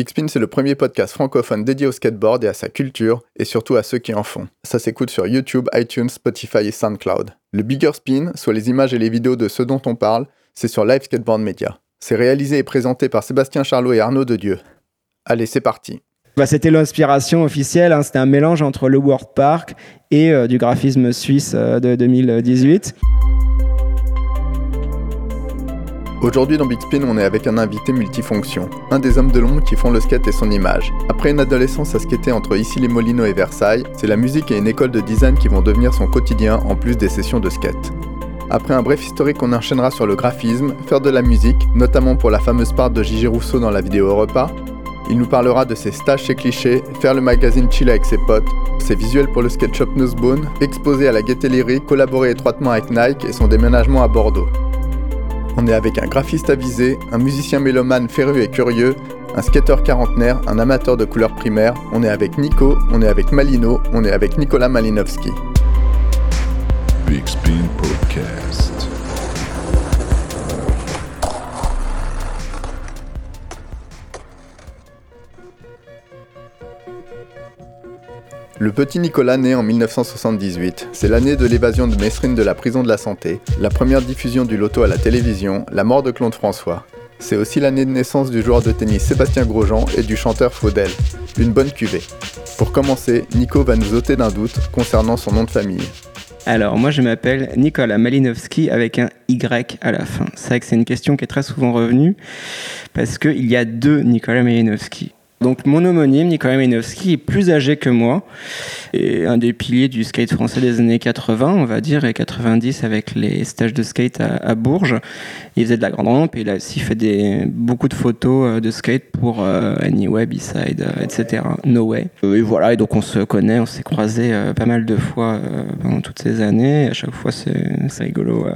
Big Spin, c'est le premier podcast francophone dédié au skateboard et à sa culture, et surtout à ceux qui en font. Ça s'écoute sur YouTube, iTunes, Spotify et SoundCloud. Le Bigger Spin, soit les images et les vidéos de ceux dont on parle, c'est sur Live Skateboard Media. C'est réalisé et présenté par Sébastien Charlot et Arnaud de Dieu. Allez, c'est parti. Bah, c'était l'inspiration officielle, hein. c'était un mélange entre le World Park et euh, du graphisme suisse euh, de 2018. Aujourd'hui dans Big Spin, on est avec un invité multifonction, un des hommes de l'ombre qui font le skate et son image. Après une adolescence à skater entre ici les Molinos et Versailles, c'est la musique et une école de design qui vont devenir son quotidien en plus des sessions de skate. Après un bref historique, on enchaînera sur le graphisme, faire de la musique, notamment pour la fameuse part de Gigi Rousseau dans la vidéo repas. Il nous parlera de ses stages chez Cliché, faire le magazine Chill avec ses potes, ses visuels pour le skate shop Nosebone, exposer à la Gaieté collaborer étroitement avec Nike et son déménagement à Bordeaux. On est avec un graphiste avisé, un musicien mélomane féru et curieux, un skater quarantenaire, un amateur de couleurs primaires. On est avec Nico, on est avec Malino, on est avec Nicolas Malinowski. Le petit Nicolas naît en 1978. C'est l'année de l'évasion de Mesrine de la prison de la santé, la première diffusion du loto à la télévision, la mort de Claude François. C'est aussi l'année de naissance du joueur de tennis Sébastien Grosjean et du chanteur Faudel. Une bonne cuvée. Pour commencer, Nico va nous ôter d'un doute concernant son nom de famille. Alors, moi, je m'appelle Nicolas Malinowski avec un Y à la fin. C'est vrai que c'est une question qui est très souvent revenue parce qu'il y a deux Nicolas Malinowski. Donc mon homonyme, Nicolas Malinowski, est plus âgé que moi et un des piliers du skate français des années 80, on va dire, et 90 avec les stages de skate à, Bourges. Il faisait de la grande rampe et il a aussi fait des, beaucoup de photos euh, de skate pour euh, Anyway, B-Side, euh, etc. No Way. Et voilà, et donc on se connaît, on s'est croisés pas mal de fois pendant toutes ces années. À chaque fois, c'est rigolo.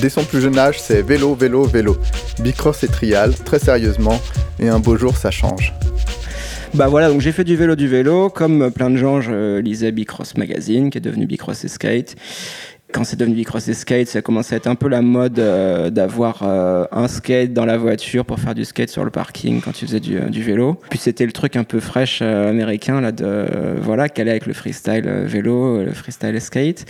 Dès son plus jeune âge, c'est vélo, vélo, vélo. Bicross et trial, très sérieusement, et un beau jour, ça change. Bah voilà, donc j'ai fait du vélo, du vélo. Comme plein de gens, je lisais Bicross Magazine, qui est devenu Bicross et Skate. Quand c'est devenu Bicross et Skate, ça commençait à être un peu la mode euh, d'avoir euh, un skate dans la voiture pour faire du skate sur le parking quand tu faisais du, du vélo. Puis c'était le truc un peu fraîche euh, américain là de voilà, qu'elle avec le freestyle vélo, le freestyle skate.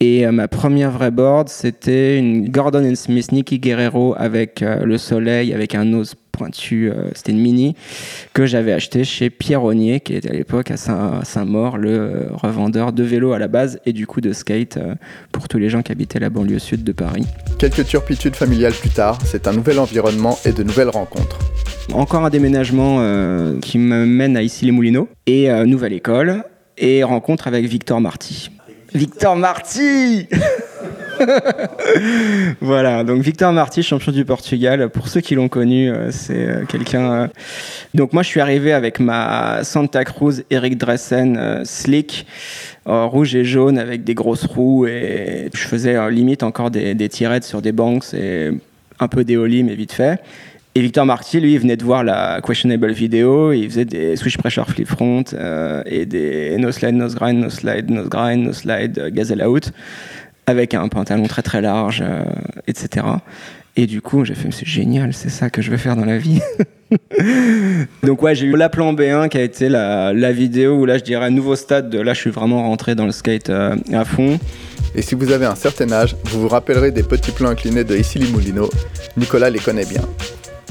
Et ma première vraie board, c'était une Gordon Smith Nicky Guerrero avec le soleil, avec un nose pointu, euh, c'était une mini que j'avais acheté chez Pierronnier, qui était à l'époque à Saint-Maur, le euh, revendeur de vélos à la base et du coup de skate euh, pour tous les gens qui habitaient la banlieue sud de Paris. Quelques turpitudes familiales plus tard, c'est un nouvel environnement et de nouvelles rencontres. Encore un déménagement qui me mène à Issy-les-Moulineaux et nouvelle école et rencontre avec Victor Marty. Victor Marty voilà, donc Victor Marti, champion du Portugal. Pour ceux qui l'ont connu, euh, c'est euh, quelqu'un. Euh, donc moi, je suis arrivé avec ma Santa Cruz Eric Dressen slick, rouge et jaune avec des grosses roues et je faisais limite encore des, des tirettes sur des banks et un peu d'éoli mais vite fait. Et Victor Marty, lui, il venait de voir la questionable vidéo, il faisait des switch pressure flip front et des no slide, no grind, no slide, no grind, no slide, gazelle out avec un pantalon très très large, euh, etc. Et du coup, j'ai fait, c'est génial, c'est ça que je veux faire dans la vie. Donc ouais, j'ai eu la plan B1 qui a été la, la, vidéo où là, je dirais, nouveau stade, de là, je suis vraiment rentré dans le skate euh, à fond. Et si vous avez un certain âge, vous vous rappellerez des petits plans inclinés de Issy Moulineaux. Nicolas les connaît bien.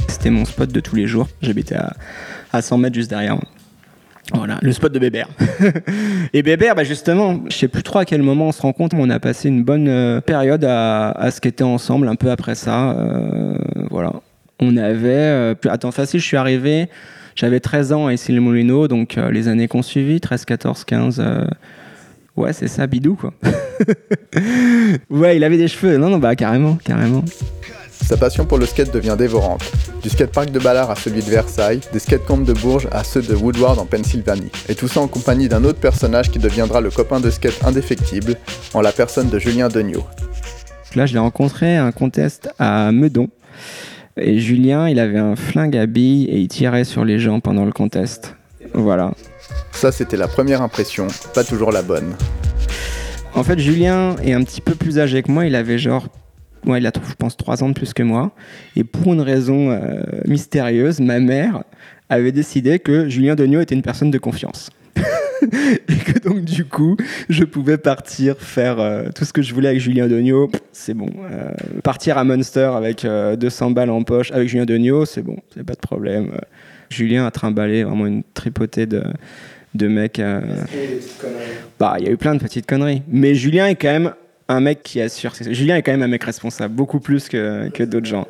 C'était mon spot de tous les jours. J'habitais à, à 100 mètres juste derrière. Voilà, le spot de Bébert. et Bébert, bah justement, je sais plus trop à quel moment on se rend compte, on a passé une bonne euh, période à, à skater ensemble, un peu après ça. Euh, voilà. On avait. Euh, attends, facile, je suis arrivé, j'avais 13 ans à issy les donc les années qu'on suivi, 13, 14, 15. ouais, c'est ça, bidou, quoi. ouais, il avait des cheveux. Non, non, bah carrément, carrément. Sa passion pour le skate devient dévorante. Du skatepark de Ballard à celui de Versailles, des skatecamps de Bourges à ceux de Woodward en Pennsylvanie. Et tout ça en compagnie d'un autre personnage qui deviendra le copain de skate indéfectible, en la personne de Julien Degnaud. Là, je l'ai rencontré à un contest à Meudon. Et Julien, il avait un flingue à billes et il tirait sur les gens pendant le contest. Voilà. Ça, c'était la première impression, pas toujours la bonne. En fait, Julien est un petit peu plus âgé que moi, il avait genre ouais, il a, je pense, trois ans de plus que moi. Et pour une raison euh, mystérieuse, ma mère avait décidé que Julien Degnaud était une personne de confiance. et que donc du coup, je pouvais partir faire euh, tout ce que je voulais avec Julien Degnaud. C'est bon. Euh, partir à Munster avec 200 balles en poche avec Julien Degnaud, c'est bon, c'est pas de problème. Julien a trimballé vraiment une tripotée de, de mecs. Bah, il y a eu plein de petites conneries. Mais Julien est quand même un mec qui assure. Julien est quand même un mec responsable, beaucoup plus que, que d'autres gens.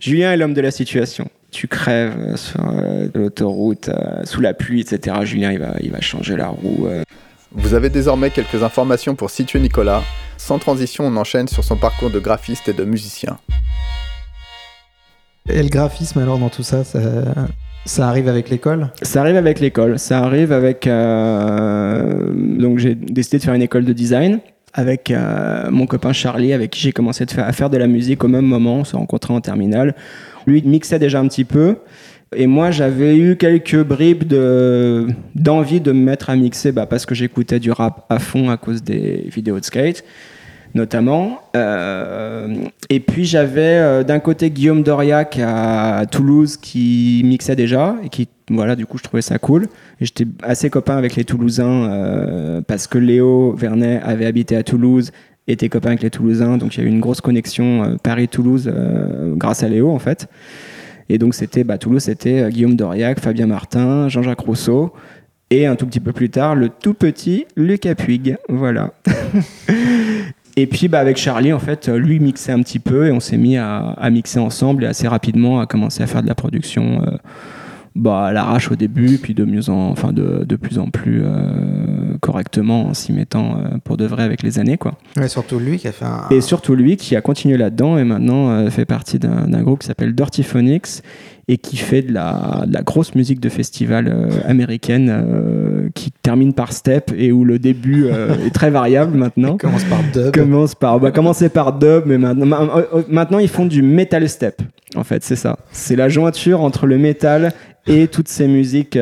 Julien est l'homme de la situation. Tu crèves euh, sur euh, l'autoroute, euh, sous la pluie, etc. Julien, il va, il va changer la roue. Vous avez désormais quelques informations pour situer Nicolas. Sans transition, on enchaîne sur son parcours de graphiste et de musicien. Et le graphisme, alors, dans tout ça, ça, ça arrive avec l'école? Ça arrive avec l'école. Ça arrive avec. Donc, j'ai décidé de faire une école de design avec euh, mon copain Charlie, avec qui j'ai commencé à faire de la musique au même moment. On s'est rencontrés en terminale. Lui, il mixait déjà un petit peu. Et moi, j'avais eu quelques bribes d'envie de, me mettre à mixer bah, parce que j'écoutais du rap à fond à cause des vidéos de skate notamment. Euh, et puis j'avais euh, d'un côté Guillaume Doriac à Toulouse qui mixait déjà et qui voilà du coup je trouvais ça cool. J'étais assez copain avec les Toulousains euh, parce que Léo Vernet avait habité à Toulouse était copain avec les Toulousains donc il y a eu une grosse connexion Paris-Toulouse grâce à Léo en fait. Et donc c'était bah, Toulouse c'était Guillaume Doriac, Fabien Martin, Jean-Jacques Rousseau. Et un tout petit peu plus tard, le tout petit Lucas Puig. Voilà. Et puis bah, avec Charlie, en fait, lui mixait un petit peu et on s'est mis à, mixer ensemble et assez rapidement à commencer à faire de la production euh, bah, à l'arrache au début, puis de, mieux en, enfin de, de plus en plus euh, correctement en s'y mettant euh, pour de vrai avec les années. Quoi. Et surtout lui qui a fait un... Et surtout lui qui a continué là-dedans et maintenant fait partie d'un groupe qui s'appelle Dirty Phonics et qui fait de la, de la grosse musique de festival américaine qui termine par step et où le début euh, est très variable maintenant. commence par dub. Commence par, bah, commencer par dub, mais maintenant, euh, euh, maintenant ils font du metal step. En fait, c'est ça. C'est la jointure entre le metal et toutes ces musiques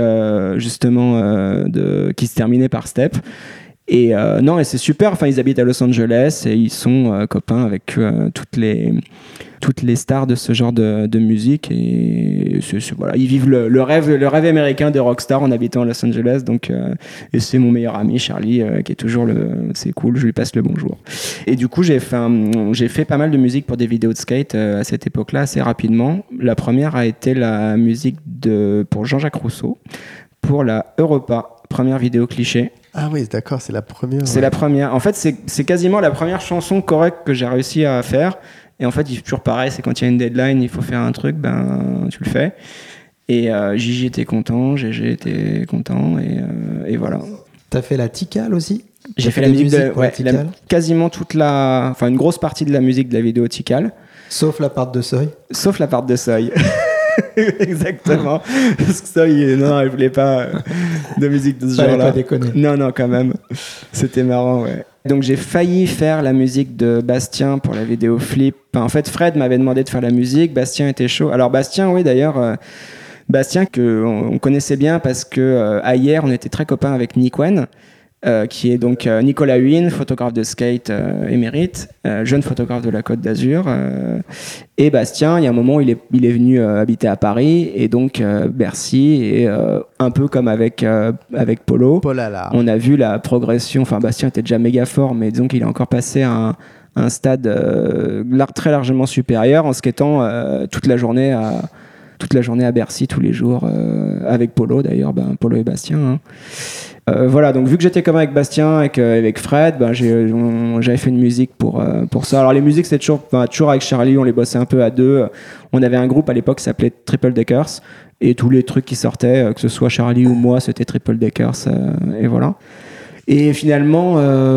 justement de, qui se terminaient par step. Et non, et c'est super. Enfin, ils habitent à Los Angeles et ils sont copains avec toutes les toutes les stars de ce genre de, musique. Et voilà. Ils vivent le, rêve le rêve américain des rockstars en habitant à Los Angeles. Donc euh, et c'est mon meilleur ami Charlie euh, qui est toujours le c'est cool. Je lui passe le bonjour. Et du coup j'ai fait j'ai fait pas mal de musique pour des vidéos de skate euh, à cette époque-là assez rapidement. La première a été la musique de pour Jean-Jacques Rousseau pour la Europa. Première vidéo cliché ah oui, d'accord, c'est la première. C'est la première. En fait, c'est quasiment la première chanson correcte que j'ai réussi à faire. Et en fait, il est toujours pareil, c'est quand il y a une deadline, il faut faire un truc, ben tu le fais. Et euh, Gigi était content, GG était content, et, euh, et voilà. T'as fait la Tikal aussi? J'ai fait, la musique, de, ouais, quasiment toute la, enfin une grosse partie de la musique de la vidéo Tikal. Sauf la part de seuil. Sauf la part de seuil. Exactement. Parce que Seuil, non, il voulait pas euh, de musique de ce genre-là. pas déconner. Non, non, quand même. C'était marrant, ouais. Donc j'ai failli faire la musique de Bastien pour la vidéo Flip. en fait, Fred m'avait demandé de faire la musique, Bastien était chaud. Alors Bastien, oui d'ailleurs, euh, Bastien que on, connaissait bien parce que euh, hier on était très copains avec Nick Wen. Euh, qui est donc euh, Nicolas Huyn, photographe de skate euh, émérite, jeune photographe de la Côte d'Azur. et Bastien, il y a un moment, il est, il est venu habiter à Paris, et donc Bercy, et un peu comme avec, avec Polo, on a vu la progression. Enfin, Bastien était déjà méga fort, mais disons qu'il est encore passé à un, un stade très largement supérieur en skatant toute la journée à toute la journée à Bercy tous les jours avec Polo d'ailleurs ben, Polo et Bastien hein. Euh, voilà, donc vu que j'étais comme avec Bastien et avec Fred, ben, j'avais fait une musique pour, euh, pour ça. Alors les musiques, c'est toujours, toujours avec Charlie, on les bossait un peu à deux. On avait un groupe à l'époque qui s'appelait Triple Deckers et tous les trucs qui sortaient, euh, que ce soit Charlie ou moi, c'était Triple Deckers et voilà. Et finalement,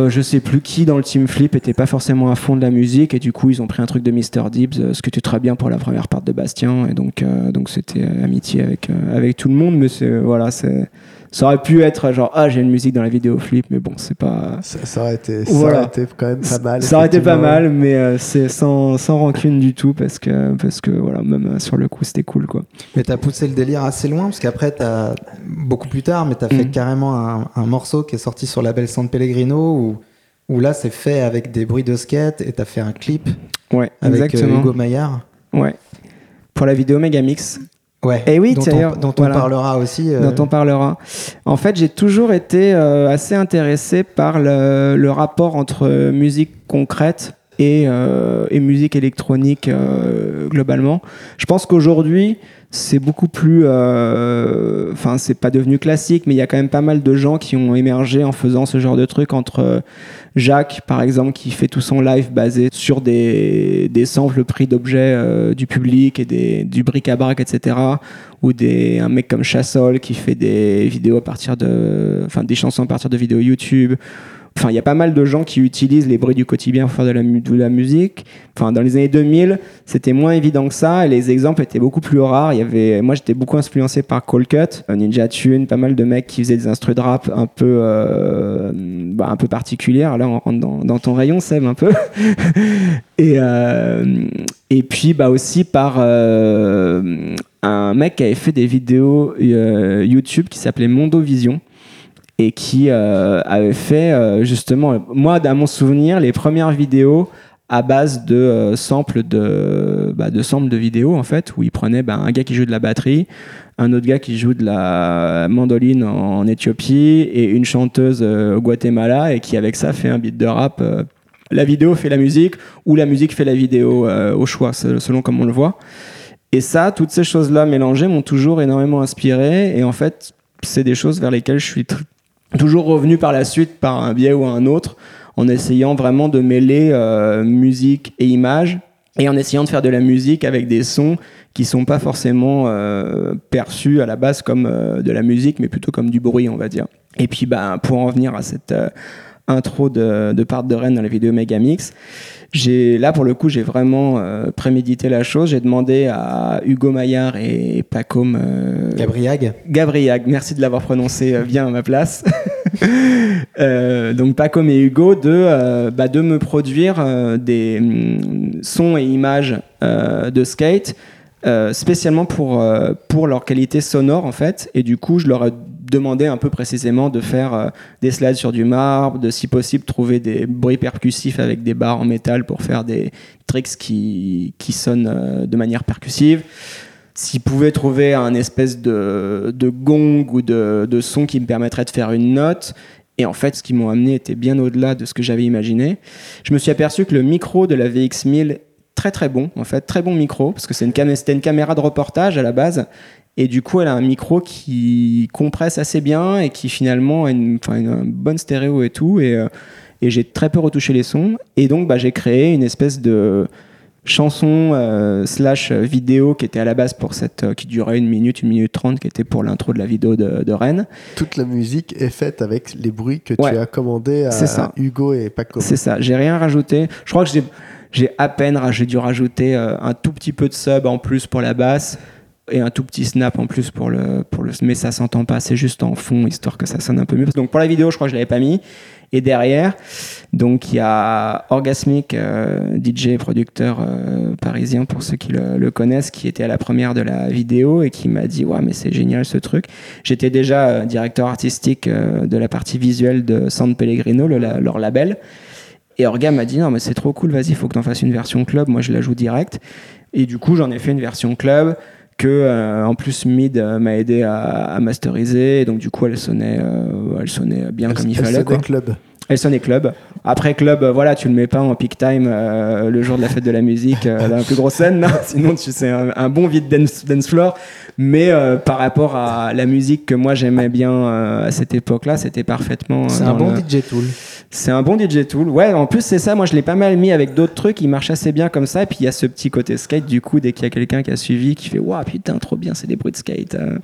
je sais plus qui dans le team Flip était pas forcément à fond de la musique et du coup ils ont pris un truc de Mr Dibs, ce qui était très bien pour la première part de Bastien et donc donc c'était amitié avec avec tout le monde, mais voilà c'est ça aurait pu être genre ah j'ai une musique dans la vidéo flip mais bon c'est pas ça, aurait été, ça aurait été quand même pas mal ça aurait été pas mal mais euh, c'est sans, sans rancune du tout parce que parce que voilà même euh, sur le coup c'était cool quoi mais t'as poussé le délire assez loin parce qu'après t'as beaucoup plus tard mais t'as fait mm. carrément un, un, morceau qui est sorti sur la belle San Pellegrino où où là c'est fait avec des bruits de skate et t'as fait un clip Ouais, avec euh, exactement. Hugo Maillard. Ouais. Pour la vidéo Megamix. Ouais. Et oui, dont d'ailleurs, on, dont on parlera aussi. euh, dont on parlera. En fait, j'ai toujours été euh, assez intéressé par le, le rapport entre musique concrète et, euh, et musique électronique euh, globalement. Je pense qu'aujourd'hui, c'est beaucoup plus. euh, Enfin, c'est pas devenu classique, mais il y a quand même pas mal de gens qui ont émergé en faisant ce genre de truc entre euh, Jacques, par exemple, qui fait tout son live basé sur des, des samples pris d'objets euh, du public et des, du bric-à-brac, etc. Ou des, un mec comme Chassol qui fait des vidéos à partir de. Enfin, des chansons à partir de vidéos YouTube. Enfin, il y a pas mal de gens qui utilisent les bruits du quotidien pour faire de la, musique. Enfin, dans les années 2000, c'était moins évident que ça et les exemples étaient beaucoup plus rares. Il y avait, moi, j'étais beaucoup influencé par Cold Cut, euh, Ninja Tune, pas mal de mecs qui faisaient des instrus de rap un peu, euh, bah, un peu. Là, on rentre dans, ton rayon, Seb, un peu. et, euh, et puis, bah, aussi par euh, un mec qui avait fait des vidéos euh, YouTube qui s'appelait Mondovision et qui euh, avait fait euh, justement, moi, dans mon souvenir, les premières vidéos à base de euh, samples de, bah, de samples de vidéos en fait, où il prenait bah, un gars qui joue de la batterie, un autre gars qui joue de la mandoline en, Éthiopie et une chanteuse euh, au Guatemala et qui avec ça fait un beat de rap. la vidéo fait la musique ou la musique fait la vidéo au choix, se- selon comme on le voit. Et ça, toutes ces choses-là mélangées m'ont toujours énormément inspiré et en fait, c'est des choses vers lesquelles je suis toujours revenu par la suite par un biais ou un autre en essayant vraiment de mêler euh, musique et image et en essayant de faire de la musique avec des sons qui sont pas forcément euh, perçus à la base comme euh, de la musique mais plutôt comme du bruit on va dire. Et puis bah, pour en venir à cette euh, intro de, de part de Rennes dans la vidéo Megamix j'ai là pour le coup j'ai vraiment euh, prémédité la chose j'ai demandé à Hugo Maillard et Pacom euh, Gabriag. Gabriag, merci de l'avoir prononcé euh, bien à ma place. Euh, donc Pacom et Hugo de, bah, de me produire des mm, sons et images de skate spécialement pour, pour leur qualité sonore en fait. Et du coup, je leur ai demandé un peu précisément de faire euh, des slides sur du marbre, de si possible trouver des bruits percussifs avec des barres en métal pour faire des tricks qui, qui sonnent euh, de manière percussive s'ils pouvaient trouver un espèce de, de gong ou de, de son qui me permettrait de faire une note. Et en fait, ce qu'ils m'ont amené était bien au-delà de ce que j'avais imaginé. Je me suis aperçu que le micro de la VX1000, très très bon, en fait, très bon micro, parce que c'est une cam- une caméra de reportage à la base. Et du coup, elle a un micro qui compresse assez bien et qui finalement a une, bonne stéréo et tout. Et, euh, et j'ai très peu retouché les sons. Et donc, bah, j'ai créé une espèce de chanson euh, slash vidéo qui était à la base pour cette euh, qui durait une minute, une minute trente, qui était pour l'intro de la vidéo de, de Rennes. Toute la musique est faite avec les bruits que Ouais. tu as commandés à ça. Hugo et Paco. C'est ça. J'ai rien rajouté. Je crois que j'ai à peine j'ai dû rajouter euh, un tout petit peu de sub en plus pour la basse et un tout petit snap en plus pour le pour le mais ça s'entend pas. C'est juste en fond histoire que ça sonne un peu mieux. Donc pour la vidéo, je crois que je l'avais pas mis. Et derrière, donc il y a Orgasmic, euh, DJ producteur euh, parisien pour ceux qui le, le connaissent, qui était à la première de la vidéo et qui m'a dit ouais mais c'est génial ce truc. J'étais déjà euh, directeur artistique euh, de la partie visuelle de San Pellegrino, le- la- leur label. Et Orga m'a dit non mais c'est trop cool, vas-y, faut que tu en fasses une version club, moi je la joue direct. Et du coup j'en ai fait une version club que euh, en plus Mid euh, m'a aidé à, à masteriser, et donc du coup elle sonnait, euh, elle sonnait bien Elle- comme il elle fallait. sonnait Quoi. club. Elle sonnait club. Après club, euh, voilà, tu le mets pas en peak time euh, le jour de la fête de la musique euh, dans la plus grosse scène, non sinon tu c'est un, un bon vide dance, dance floor. Mais euh, par rapport à la musique que moi j'aimais bien euh, à cette époque-là, c'était parfaitement. C'est un bon le- DJ tool. C'est un bon DJ tool. Ouais, en plus, c'est ça. Moi, je l'ai pas mal mis avec d'autres trucs. Il marche assez bien comme ça. Et puis, il y a ce petit côté skate. Du coup, dès qu'il y a quelqu'un qui a suivi, qui fait Waouh, putain, trop bien, c'est des bruits de skate. euh.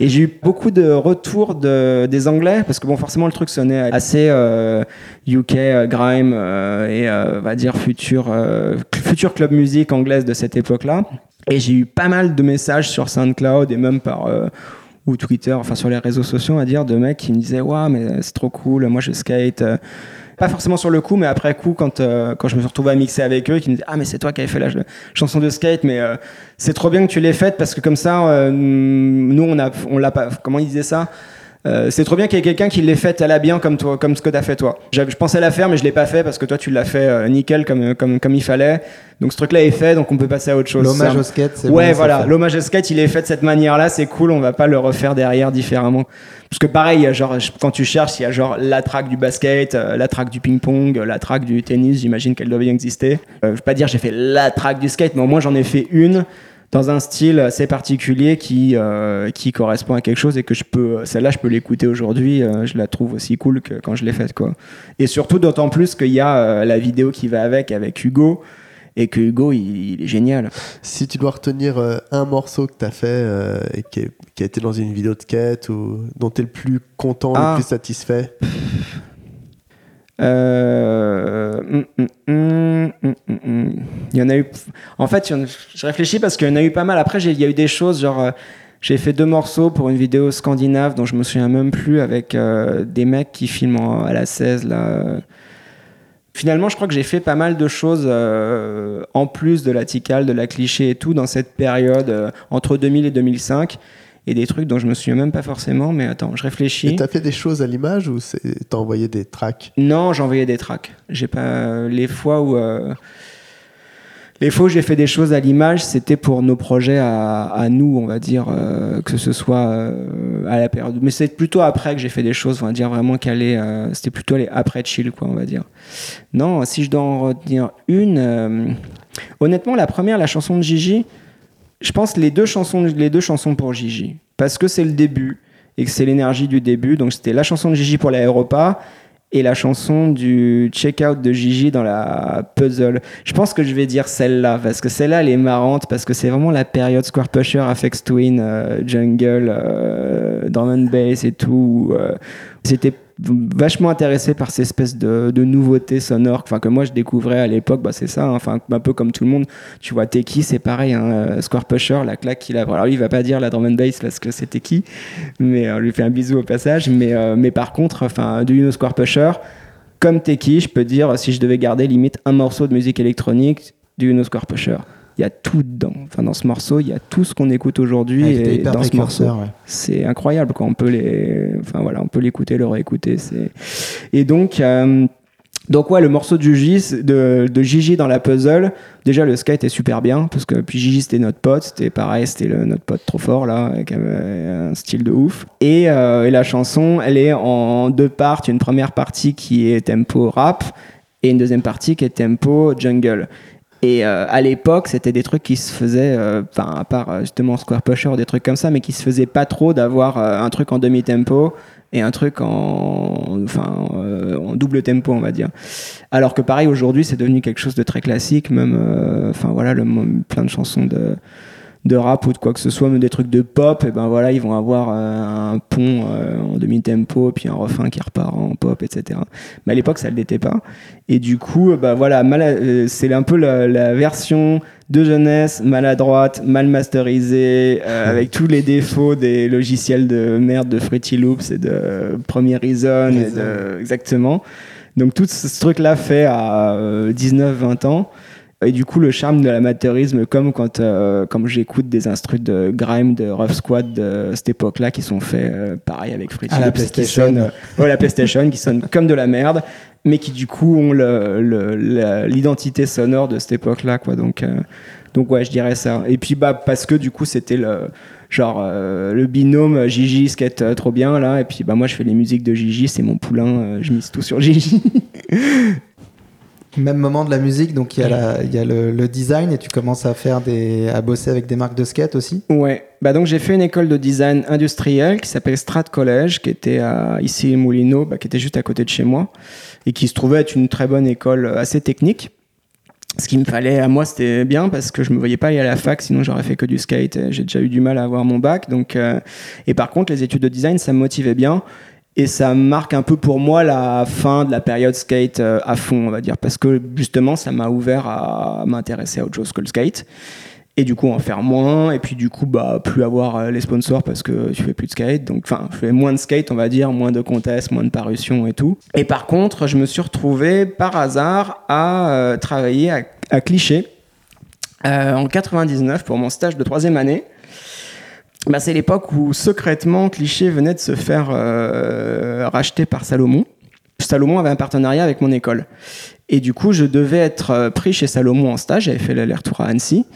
Et j'ai eu beaucoup de retours de, des Anglais. Parce que, bon, forcément, le truc sonnait assez euh, UK, euh, grime euh, et, euh, va dire, futur, euh, futur club musique anglaise de cette époque-là. Et j'ai eu pas mal de messages sur SoundCloud et même par. Ou Twitter, enfin sur les réseaux sociaux, va dire, de mecs qui me disaient Waouh, mais c'est trop cool, moi je skate. euh, Pas forcément sur le coup, mais après coup, quand, euh, quand je me suis retrouvé à mixer avec eux, qui me disaient Ah, mais c'est toi qui avais fait la ch- chanson de skate, mais euh, c'est trop bien que tu l'aies faite parce que comme ça, euh, nous, on a, on l'a pas. Comment ils disaient ça? Euh, c'est trop bien qu'il y ait quelqu'un qui l'ait fait à la bien comme toi, comme ce que t'as fait toi. Je pensais la faire, mais je l'ai pas fait parce que toi tu l'as fait euh, nickel comme, comme, comme il fallait. Donc ce truc-là est fait, donc on peut passer à autre chose. L'hommage au skate, c'est Ouais, bon, voilà. L'hommage au skate, il est fait de cette manière-là, c'est cool. On va pas le refaire derrière différemment. Parce que pareil, il y a genre, quand tu cherches, il y a genre la track du basket, euh, la track du ping-pong, euh, la track du tennis. J'imagine qu'elle doit bien exister. Euh, je vais pas dire j'ai fait la track du skate, mais au moins j'en ai fait une dans un style assez particulier qui euh, qui correspond à quelque chose et que je peux celle-là je peux l'écouter aujourd'hui euh, je la trouve aussi cool que quand je l'ai faite quoi. Et surtout d'autant plus qu'il y a euh, la vidéo qui va avec avec Hugo et que Hugo il- il est génial. Si tu dois retenir euh, un morceau que tu as fait euh, et qui, est- qui a été dans une vidéo de quête ou dont tu es le plus content, Ah. le plus satisfait, Euh, hum, hum, hum. Il y en a eu. En fait, je réfléchis parce qu'il y en a eu pas mal. Après, il y a eu des choses genre. euh, J'ai fait deux morceaux pour une vidéo scandinave dont je me souviens même plus avec euh, des mecs qui filment en- à la 16 là. Finalement, je crois que j'ai fait pas mal de choses euh, en plus de la Tikal, de la cliché et tout dans cette période entre 2000 et 2005 et des trucs dont je me souviens même pas forcément. Mais attends, je réfléchis. et tu as fait des choses à l'image ou t'as envoyé des tracks? Non, j'envoyais des tracks. J'ai pas les fois où euh, les fois où j'ai fait des choses à l'image, c'était pour nos projets à, à nous, on va dire euh, que ce soit euh, à la période. Mais c'est plutôt après que j'ai fait des choses, on va dire vraiment euh, c'était plutôt les après chill, quoi, on va dire. Non, si je dois en retenir une, honnêtement, la première, la chanson de Gigi, je pense les deux chansons, les deux chansons pour Gigi, parce que c'est le début et que c'est l'énergie du début. Donc c'était la chanson de Gigi pour l'aéroport et la chanson du check-out de Gigi dans la puzzle. Je pense que je vais dire celle-là parce que celle-là elle est marrante parce que c'est vraiment la période Square Pusher, Afex Twin, euh, Jungle, euh, Drum and Bass et tout. euh, C'était vachement intéressé par ces espèces de, de nouveautés sonores enfin que moi je découvrais à l'époque bah c'est ça hein. enfin un peu comme tout le monde. Tu vois Teki c'est pareil hein, euh, Square Pusher la claque qu'il a. Alors lui il va pas dire la drum and bass parce que c'est Teki mais euh, on lui fait un bisou au passage. Mais euh, mais par contre enfin do you know Square Pusher comme Teki je peux dire si je devais garder limite un morceau de musique électronique do you know Square Pusher il y a tout dedans. Enfin dans ce morceau il y a tout ce qu'on écoute aujourd'hui Ouais, t'es et hyper dans ce morceau ouais. c'est incroyable quand on peut les enfin voilà on peut l'écouter le réécouter c'est et donc euh, donc ouais le morceau du de, de Gigi dans la puzzle. Déjà le skate est super bien parce que puis Gigi c'était notre pote c'était pareil c'était notre pote trop fort là avec un style de ouf. Et, euh, et la chanson elle est en deux parts. Une première partie qui est tempo rap et une deuxième partie qui est tempo jungle et euh, à l'époque, c'était des trucs qui se faisaient, euh, enfin, à part euh, justement Square Pusher des trucs comme ça, mais qui se faisaient pas trop d'avoir euh, un truc en demi-tempo et un truc en, enfin, euh, en double tempo, on va dire. Alors que pareil, aujourd'hui, c'est devenu quelque chose de très classique, même, enfin voilà, le, plein de chansons de, de rap ou de quoi que ce soit, même des trucs de pop, et ben voilà, ils vont avoir euh, un pont euh, en demi-tempo, puis un refrain qui repart en pop, etc. Mais à l'époque, ça ne l'était pas. Et du coup, bah voilà, mal- euh, c'est un peu la, la version de jeunesse maladroite, mal masterisée, euh, avec tous les défauts des logiciels de merde de Fruity Loops et de euh, Premier Reason, et de, exactement. Donc tout ce, ce truc-là fait à 19-20 ans. Et du coup, le charme de l'amateurisme, comme quand euh, comme j'écoute des instrus de grime, de rough squad de cette époque-là, qui sont faits euh, pareil avec Fruity À la PlayStation. ouais, la PlayStation, qui sonnent comme de la merde, mais qui du coup ont l'identité sonore de cette époque-là, quoi. Donc, euh, donc ouais, je dirais ça. Et puis bah parce que du coup c'était le genre euh, le binôme Gigi skate euh, trop bien là, et puis bah moi je fais les musiques de Gigi, c'est mon poulain, euh, je mise tout sur Gigi. Même moment de la musique, donc il y a, le, design et tu commences à faire à bosser avec des marques de skate aussi. Ouais, bah donc j'ai fait une école de design industriel qui s'appelle Strat College, qui était ici Moulineau, bah, qui était juste à côté de chez moi, et qui se trouvait être une très bonne école euh, assez technique. Ce qu'il me fallait à moi, c'était bien parce que je me voyais pas aller à la fac, sinon j'aurais fait que du skate. J'ai déjà eu du mal à avoir mon bac, donc euh, et par contre les études de design, ça me motivait bien. Et ça marque un peu pour moi la fin de la période skate euh, à fond, on va dire, parce que justement, ça m'a ouvert à m'intéresser à autre chose que le skate. Et du coup, en faire moins, et puis du coup, bah, plus avoir euh, les sponsors parce que tu fais plus de skate. Donc, enfin, je fais moins de skate, on va dire, moins de contests, moins de parutions et tout. Et par contre, je me suis retrouvé par hasard à euh, travailler à, Cliché en 99 pour mon stage de troisième année. Bah, c'est l'époque où secrètement Cliché venait de se faire euh, racheter par Salomon. Salomon avait un partenariat avec mon école. Et du coup, je devais être euh, pris chez Salomon en stage. J'avais fait l'aller-retour à Annecy.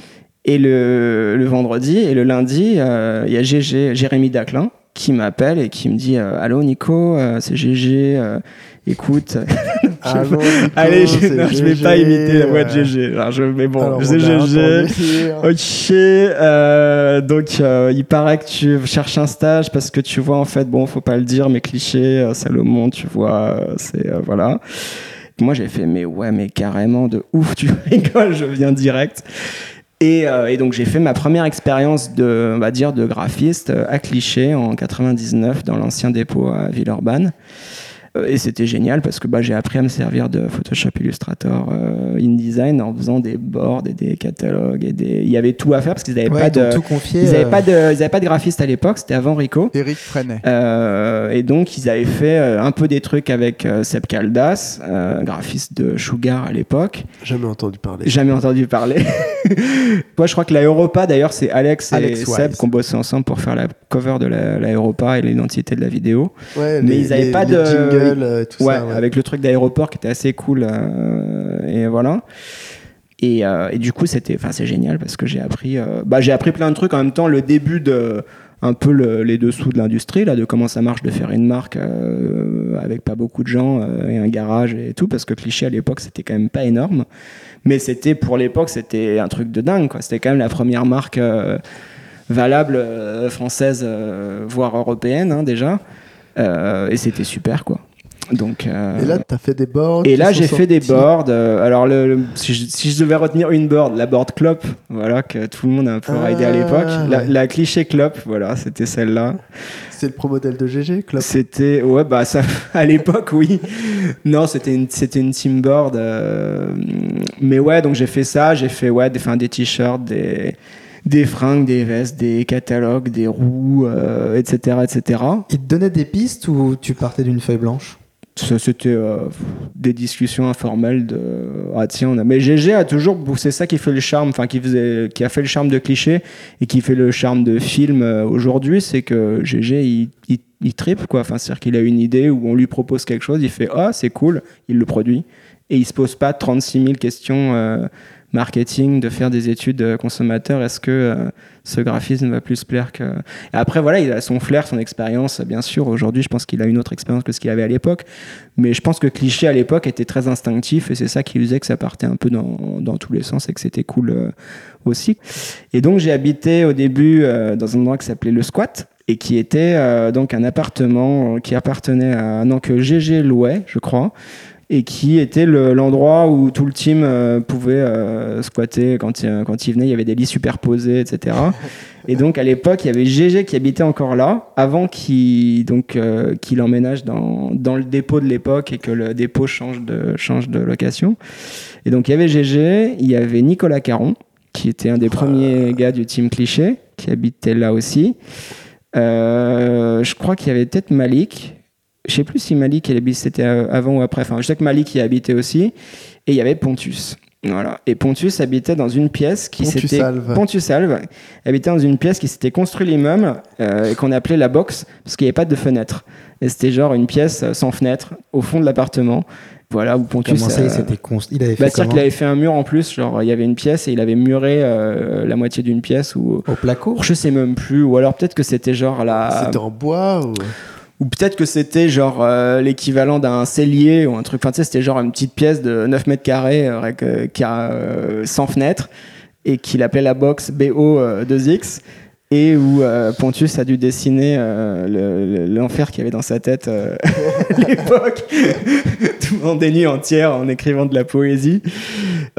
Et le, le, vendredi et le lundi, euh, il y a GG, Jérémy Daclin qui m'appelle et qui me dit Allô Nico, c'est GG, écoute. Allez, je, non, je vais pas imiter la voix de GG. Alors, je, mais bon, c'est GG. Ok, euh, donc euh, il paraît que tu cherches un stage parce que tu vois en fait, bon, faut pas le dire, mais cliché, euh, Salomon, tu vois, euh, c'est euh, voilà. Moi j'ai fait, mais ouais, mais carrément de ouf, tu rigoles, je viens direct. Et, euh, et donc j'ai fait ma première expérience de, on va dire, de graphiste euh, à Cliché en 99 dans l'ancien dépôt à Villeurbanne. Euh, Et c'était génial parce que bah, j'ai appris à me servir de Photoshop Illustrator euh, InDesign en faisant des boards et des catalogues et des. Il y avait tout à faire parce qu'ils n'avaient Ouais, pas de. confié. Ils n'avaient euh, pas de, ils avaient pas de graphiste à l'époque, c'était avant Rico. Eric Freinet. Euh, et donc, ils avaient fait euh, un peu des trucs avec euh, Seb Caldas, euh, graphiste de Sugar à l'époque. Jamais entendu parler. Jamais entendu parler. Moi, je crois que la Europa, d'ailleurs, c'est Alex et Seb qui ont bossé ensemble pour faire la cover de la, la Europa et l'identité de la vidéo. Ouais, Mais les- ils avaient les- pas de- euh, tout ouais, ça. ouais. avec le truc d'aéroport qui était assez cool. euh, et voilà. Et, euh, et du coup, c'était, enfin, c'est génial parce que j'ai appris, euh, bah, j'ai appris plein de trucs en même temps. Le début de un peu le- les dessous de l'industrie là, de comment ça marche de faire une marque euh, avec pas beaucoup de gens et un garage et tout, parce que cliché à l'époque c'était quand même pas énorme, mais c'était pour l'époque c'était un truc de dingue quoi. C'était quand même la première marque valable française, voire européenne hein, déjà, et c'était super quoi. Donc euh, Et là, t'as fait des boards. et là, j'ai fait des boards. euh, alors, le, le- si, je, si je devais retenir une board, la board clop, voilà, que tout le monde a un peu Ah, raidé à l'époque. La, ouais. la cliché clop, voilà, c'était celle-là. C'est le pro modèle de GG, Club. C'était, ouais, bah, ça, à l'époque, oui. Non, c'était une, c'était une team board. euh, mais ouais, donc j'ai fait ça. J'ai fait, ouais, des, des t-shirts, des, des fringues, des vestes, des catalogues, des roues, euh, etc., etc. Ils te donnaient des pistes ou tu partais d'une feuille blanche? C'était euh, des discussions informelles de ah tiens on a mais GG a toujours c'est ça qui fait le charme enfin qui faisait qui a fait le charme de cliché et qui fait le charme de film euh, aujourd'hui c'est que GG il, il, il tripe quoi. Enfin c'est à dire qu'il a une idée où on lui propose quelque chose il fait ah c'est cool il le produit et il se pose pas 36 000 questions euh, marketing de faire des études euh, consommateurs est-ce que euh, ce graphisme va plus plaire que après voilà il a son flair son expérience bien sûr aujourd'hui je pense qu'il a une autre expérience que ce qu'il avait à l'époque mais je pense que cliché à l'époque était très instinctif et c'est ça qui faisait que ça partait un peu dans, dans tous les sens et que c'était cool euh, aussi. Et donc j'ai habité au début euh, dans un endroit qui s'appelait le squat et qui était euh, donc un appartement euh, qui appartenait à non que GG louait, je crois. Et qui était le- l'endroit où tout le team euh, pouvait euh, squatter quand il, quand il venait. Il y avait des lits superposés, etc. Et donc à l'époque, il y avait GG qui habitait encore là, avant qu'il donc euh, qu'il emménage dans, dans le dépôt de l'époque et que le dépôt change de change de location. Et donc il y avait GG, il y avait Nicolas Caron qui était un des premiers gars du team Cliché qui habitait là aussi. Je crois qu'il y avait peut-être Malik. Je sais plus si Malik il habitait c'était avant ou après. Enfin, je sais que Malik y habitait aussi. Et il y avait Pontus. Voilà. Et Pontus habitait dans une pièce qui s'était Pontusalve. Pontusalve habitait dans une pièce qui s'était construit l'immeuble euh, et qu'on appelait la box parce qu'il n'y avait pas de fenêtre. Et c'était genre une pièce euh, sans fenêtre au fond de l'appartement. Voilà où Pontus. Comment ça, euh, il const- Il avait bah, fait c'est-à-dire qu'il avait fait un mur en plus, genre il y avait une pièce et il avait muré euh, la moitié d'une pièce ou Au placo je sais même plus ou alors peut-être que c'était genre la C'était en bois ou. Ou peut-être que c'était genre euh, l'équivalent d'un cellier ou un truc enfin tu sais c'était genre une petite pièce de 9 mètres carrés euh, avec, euh, euh, 100 fenêtres et qu'il appelait la box BO2X et où euh, Pontus a dû dessiner euh, le- l'enfer qu'il y avait dans sa tête euh, à l'époque, tout en des nuits entières en écrivant de la poésie.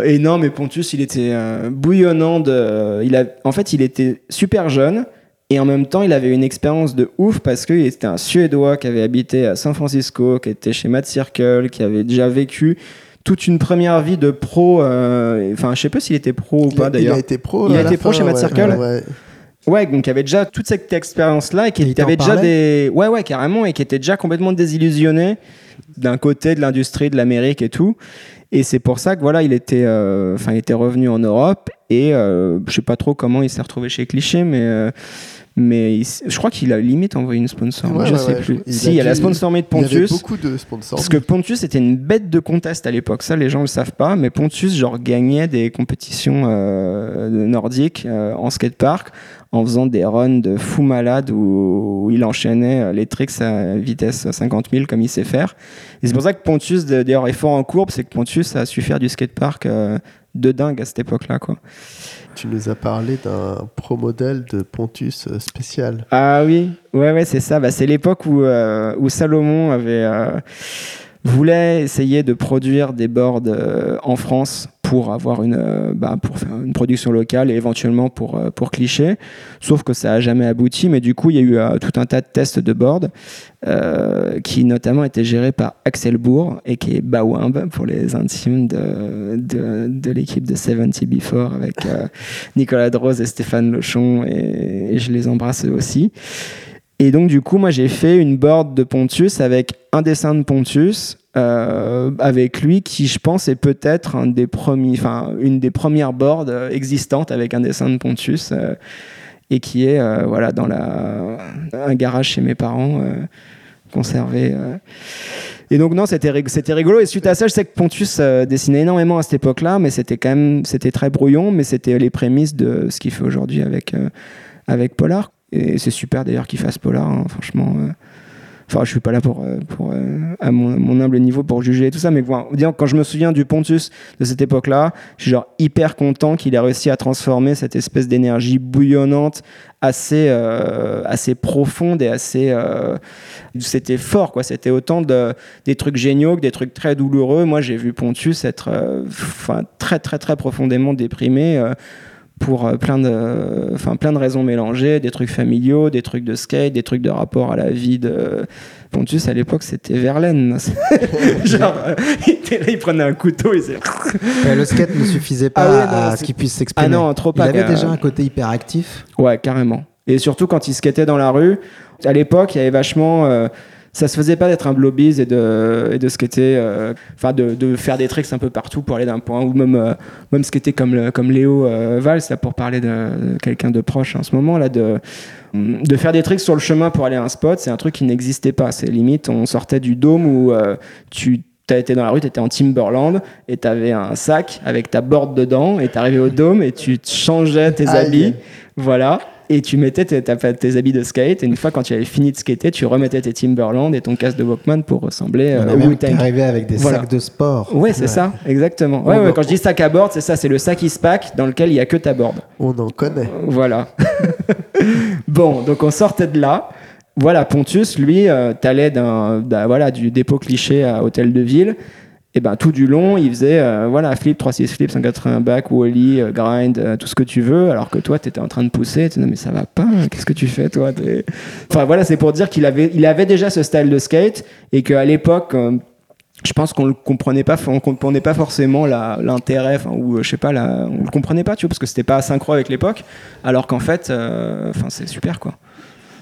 Et non, mais Pontus, il était euh, bouillonnant. De, en fait, il était super jeune. Et en même temps, il avait une expérience de ouf parce qu'il était un Suédois qui avait habité à San Francisco, qui était chez Mad Circle, qui avait déjà vécu toute une première vie de pro. euh, Enfin, je sais pas s'il était pro ou Il pas il d'ailleurs. a été pro. Il a été pro fin, chez Mad ouais, Circle ouais, ouais. Ouais, donc il avait déjà toute cette expérience-là et qui Et il avait déjà des. Ouais, ouais, carrément, et qui était déjà complètement désillusionné d'un côté de l'industrie, de l'Amérique et tout. Et c'est pour ça que voilà, il était, euh, enfin, il était revenu en Europe et euh, je sais pas trop comment il s'est retrouvé chez Cliché, mais euh, mais il je crois qu'il a limite envoyé une sponsor. Ouais, je ouais, sais ouais, plus. il si, il y a la sponsor de Il y avait Pontius. beaucoup de sponsors. Parce que Pontius était une bête de contest à l'époque, ça les gens le savent pas, mais Pontius genre gagnait des compétitions euh, nordiques euh, en skatepark en faisant des runs de fou malade où, où il enchaînait euh, les tricks à vitesse 50 000 comme il sait faire. Et c'est pour ça que Pontius d'ailleurs est fort en courbe, c'est que Pontius a su faire du skatepark euh, de dingue à cette époque-là quoi. Tu nous as parlé d'un pro modèle de Pontus euh, spécial. Ah oui, ouais, ouais, c'est ça. Bah, c'est l'époque où, euh, où Salomon avait, euh, voulait essayer de produire des boards euh, en France pour avoir une, euh, bah, pour faire une production locale et éventuellement pour, euh, pour cliché. Sauf que ça n'a jamais abouti. Mais du coup, il y a eu euh, tout un tas de tests de boards euh, qui notamment étaient gérés par Axel Bourg et qui est Bawimb pour les intimes de, de, de l'équipe de 70 Before avec Nicolas Droz et Stéphane Lochon et, et je les embrasse aussi. Et donc du coup, moi j'ai fait une board de Pontius avec un dessin de Pontius euh, avec lui qui je pense est peut-être une des premières boards euh, existantes avec un dessin de Pontius euh, et qui est voilà dans un garage chez mes parents conservé. Et donc non, c'était rig- c'était rigolo. Et suite à ça, je sais que Pontus dessinait énormément à cette époque-là, mais c'était quand même très brouillon, mais c'était les prémices de ce qu'il fait aujourd'hui avec avec Polar. Et c'est super d'ailleurs qu'il fasse Polar, hein, franchement. euh. Enfin, je suis pas là pour, euh, pour euh, à mon, humble niveau pour juger et tout ça, mais quand je me souviens du Pontus de cette époque-là, je suis genre hyper content qu'il ait réussi à transformer cette espèce d'énergie bouillonnante, assez, assez profonde et assez. c'était fort, quoi. C'était autant de, des trucs géniaux que des trucs très douloureux. Moi, j'ai vu Pontus être euh, très, très, très profondément déprimé. Pour euh, plein de, enfin plein de raisons mélangées, des trucs familiaux, des trucs de skate, des trucs de rapport à la vie de Pontus. À l'époque, c'était Verlaine. Genre, euh, il, était là, il prenait un couteau, il faisait. Ouais, le skate ne suffisait pas Ah ouais, non, à ce qu'il puisse s'exprimer. Ah non, trop Il pas. avait euh, déjà un côté hyper actif. Ouais, carrément. Et surtout quand il skatait dans la rue. À l'époque, il y avait vachement. euh, ça se faisait pas d'être un blobbies et de, et de skater, euh, enfin de, de faire des tricks un peu partout pour aller d'un point, ou même, euh, même skater comme, le- comme Léo euh, Valls, là, pour parler de, de quelqu'un de proche en ce moment, là, de, de faire des tricks sur le chemin pour aller à un spot, c'est un truc qui n'existait pas. C'est limite, on sortait du dôme où euh, tu T'as été dans la rue, t'étais en Timberland et t'avais un sac avec ta board dedans et t'arrivais au dôme et tu changeais tes Aïe. habits, voilà, et tu mettais tes, tes habits de skate et une fois quand tu avais fini de skater, tu remettais tes Timberland et ton casque de Walkman pour ressembler euh, au Wu-Tang. arrivé avec des Voilà. sacs de sport. Ouais, c'est ça, exactement. Ouais, ouais, quand je dis sac à board, c'est ça, c'est le sac Ispac dans lequel il y a que ta board. On en connaît. Voilà. bon, donc on sortait de là. Voilà, Pontus, lui, euh, t'allais d'un- voilà, du dépôt cliché à Hôtel de Ville. Et ben tout du long, il faisait euh, voilà, flip, 3-6 flip, 180 back, wally, euh, grind, euh, tout ce que tu veux, alors que toi, tu étais en train de pousser. Tu disais, mais ça va pas, qu'est-ce que tu fais, toi Enfin voilà, c'est pour dire qu'il avait, il avait déjà ce style de skate et qu'à l'époque, euh, je pense qu'on le comprenait pas, on comprenait pas forcément l'intérêt, enfin, ou euh, je sais pas, la, on le comprenait pas, tu vois, parce que c'était pas synchro avec l'époque, alors qu'en fait, enfin, c'est super quoi.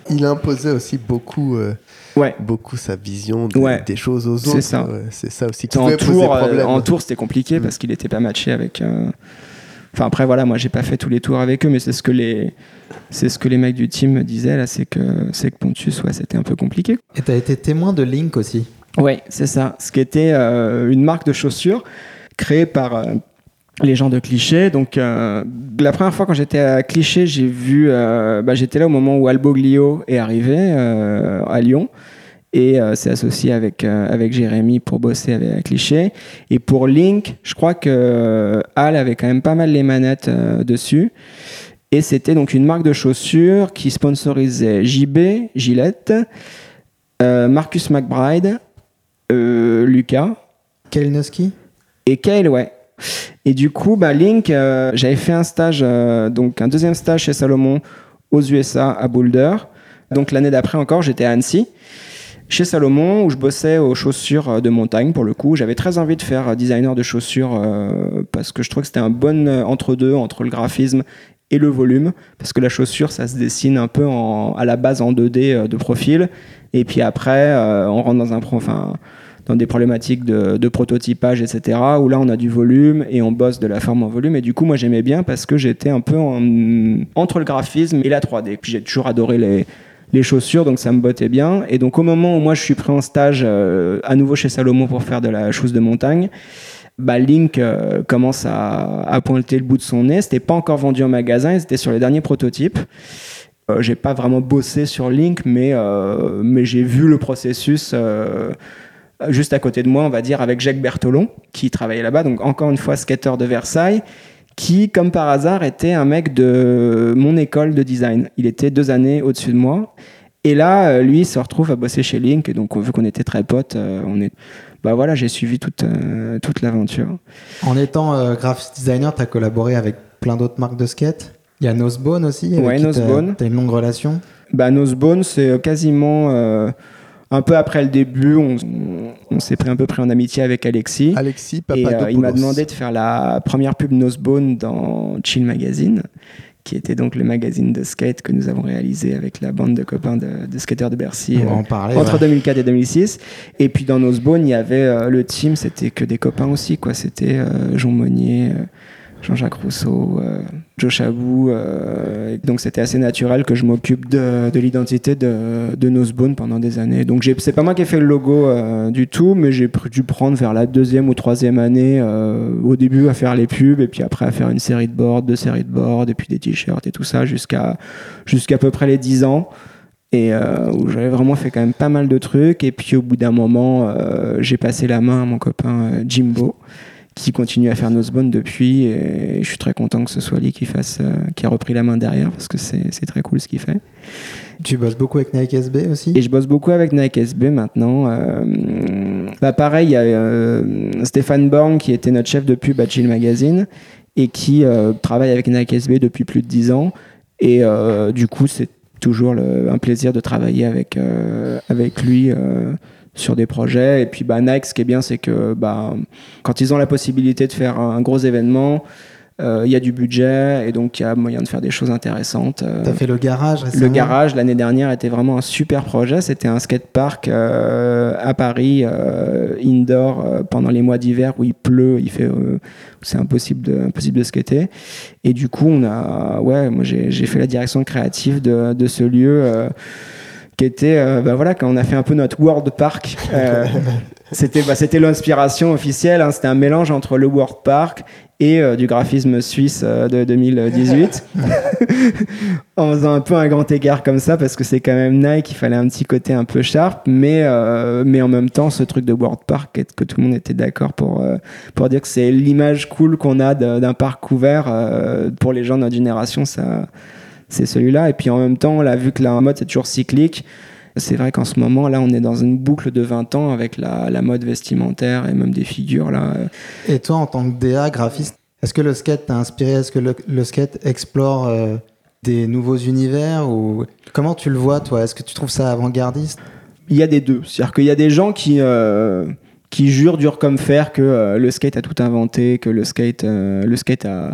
Il imposait aussi beaucoup, euh, Ouais. beaucoup sa vision de- Ouais. des choses aux C'est autres. ça. Ouais, C'est ça aussi qui En tour, euh, en tour, c'était compliqué Mm. parce qu'il était pas matché avec. euh, Enfin après voilà, moi j'ai pas fait tous les tours avec eux, mais c'est ce que les, c'est ce que les mecs du team me disaient là, c'est que c'est que Pontus, ouais, c'était un peu compliqué. Et t'as été témoin de Link aussi. Ouais, c'est ça. Ce qui était euh, une marque de chaussures créée par euh, les gens de Cliché. Donc, euh, la première fois quand j'étais à Cliché, j'ai vu, euh, bah, j'étais là au moment où Alboglio est arrivé euh, à Lyon et s'est associé avec, avec Jérémy pour bosser avec, avec Cliché. Et pour Link, je crois que Al avait quand même pas mal les manettes dessus. Et c'était donc une marque de chaussures qui sponsorisait JB, Gillette, Marcus McBride, Lucas Kalinowski? Et Kale, ouais. Et du coup, bah, Link, euh, j'avais fait un stage, euh, donc un deuxième stage chez Salomon aux USA à Boulder. Donc l'année d'après encore, j'étais à Annecy, chez Salomon, où je bossais aux chaussures euh, de montagne pour le coup. J'avais très envie de faire designer de chaussures parce que je trouvais que c'était un bon entre-deux entre le graphisme et le volume. Parce que la chaussure, ça se dessine un peu à la base en 2D euh, de profil. Et puis après, on rentre dans un. Enfin, dans des problématiques de, prototypage, etc. Où là, on a du volume et on bosse de la forme en volume. Et du coup, moi, j'aimais bien parce que j'étais un peu entre le graphisme et la 3D. Puis j'ai toujours adoré les, chaussures, donc ça me bottait bien. Et donc au moment où moi je suis pris en stage euh, à nouveau chez Salomon pour faire de la chose de montagne, bah, Link euh, commence à, pointer le bout de son nez. C'était pas encore vendu en magasin, c'était sur les derniers prototypes. Euh, j'ai pas vraiment bossé sur Link, mais, euh, j'ai vu le processus juste à côté de moi, on va dire, avec Jacques Bertolon, qui travaillait là-bas, donc encore une fois skater de Versailles, qui, comme par hasard, était un mec de mon école de design. Il était deux années au-dessus de moi. Et là, lui, il se retrouve à bosser chez Link, et donc vu qu'on était très potes, on est bah voilà, j'ai suivi toute, euh, toute l'aventure. En étant euh, graphic designer, tu as collaboré avec plein d'autres marques de skate. Il y a Nosebone aussi. Ouais, Nosebone. Tu as une longue relation bah, Nosebone, c'est quasiment euh, un peu après le début. On, on s'est pris un peu pris en amitié avec Alexis. Alexis, Et il m'a demandé de faire la première pub Nosebone dans Chill Magazine qui était donc le magazine de skate que nous avons réalisé avec la bande de copains de, de skateurs de Bercy euh, parler, entre ouais. 2004 et 2006. Et puis dans Nosebone, il y avait euh, le team, c'était que des copains aussi, quoi. C'était euh, Jean Monnier, Jean-Jacques Rousseau, euh, Joe Chabou. Euh, donc c'était assez naturel que je m'occupe de, de l'identité de, de pendant des années. Donc c'est pas moi qui ai fait le logo euh, du tout, mais j'ai dû prendre vers la deuxième ou troisième année, au début à faire les pubs, et puis après à faire une série de boards, deux séries de boards, et puis des t-shirts et tout ça, jusqu'à jusqu'à peu près les dix ans et euh, où j'avais vraiment fait quand même pas mal de trucs. Et puis au bout d'un moment, euh, j'ai passé la main à mon copain euh, Jimbo, qui continue à faire Nosebone depuis. Et je suis très content que ce soit lui qui, fasse, euh, qui a repris la main derrière, parce que c'est très cool ce qu'il fait. Tu bosses beaucoup avec Nike SB aussi? Et je bosse beaucoup avec Nike SB maintenant. Euh, bah pareil, il y a euh, Stéphane Born qui était notre chef de pub à Chill Magazine et qui travaille avec Nike SB depuis plus de 10 ans. Et du coup, c'est toujours le, un plaisir de travailler avec, avec lui sur des projets. Et puis bah, Nike, ce qui est bien, c'est que bah, quand ils ont la possibilité de faire un gros événement, il euh, y a du budget et donc il y a moyen de faire des choses intéressantes. Tu as fait le garage récemment Le garage, l'année dernière, était vraiment un super projet. C'était un skatepark euh, à Paris, euh, indoor, euh, pendant les mois d'hiver où il pleut, il fait, c'est impossible de, impossible de skater. Et du coup, on a, ouais, moi j'ai fait la direction créative de, de ce lieu qui était, euh, bah voilà, quand on a fait un peu notre World Park. Euh, c'était bah, c'était l'inspiration officielle. Hein, c'était un mélange entre le World Park et euh, du graphisme suisse euh, de 2018. en faisant un peu un grand égard comme ça, parce que c'est quand même Nike, il fallait un petit côté un peu sharp, mais, euh, mais en même temps, ce truc de World Park, que tout le monde était d'accord pour, pour dire que c'est l'image cool qu'on a d'un parc couvert pour les gens de notre génération, ça c'est celui-là. Et puis en même temps, là, vu que la mode c'est toujours cyclique, c'est vrai qu'en ce moment, là, on est dans une boucle de 20 ans avec la, la, mode vestimentaire et même des figures. Là. Et toi, en tant que DA, graphiste, est-ce que le skate t'a inspiré? Est-ce que le, le, skate explore euh, des nouveaux univers ou Comment tu le vois, toi? Est-ce que tu trouves ça avant-gardiste? Il y a des deux. C'est-à-dire qu'il y a des gens qui. Euh qui jurent dur comme fer que euh, le skate a tout inventé, que le skate, euh, le skate a,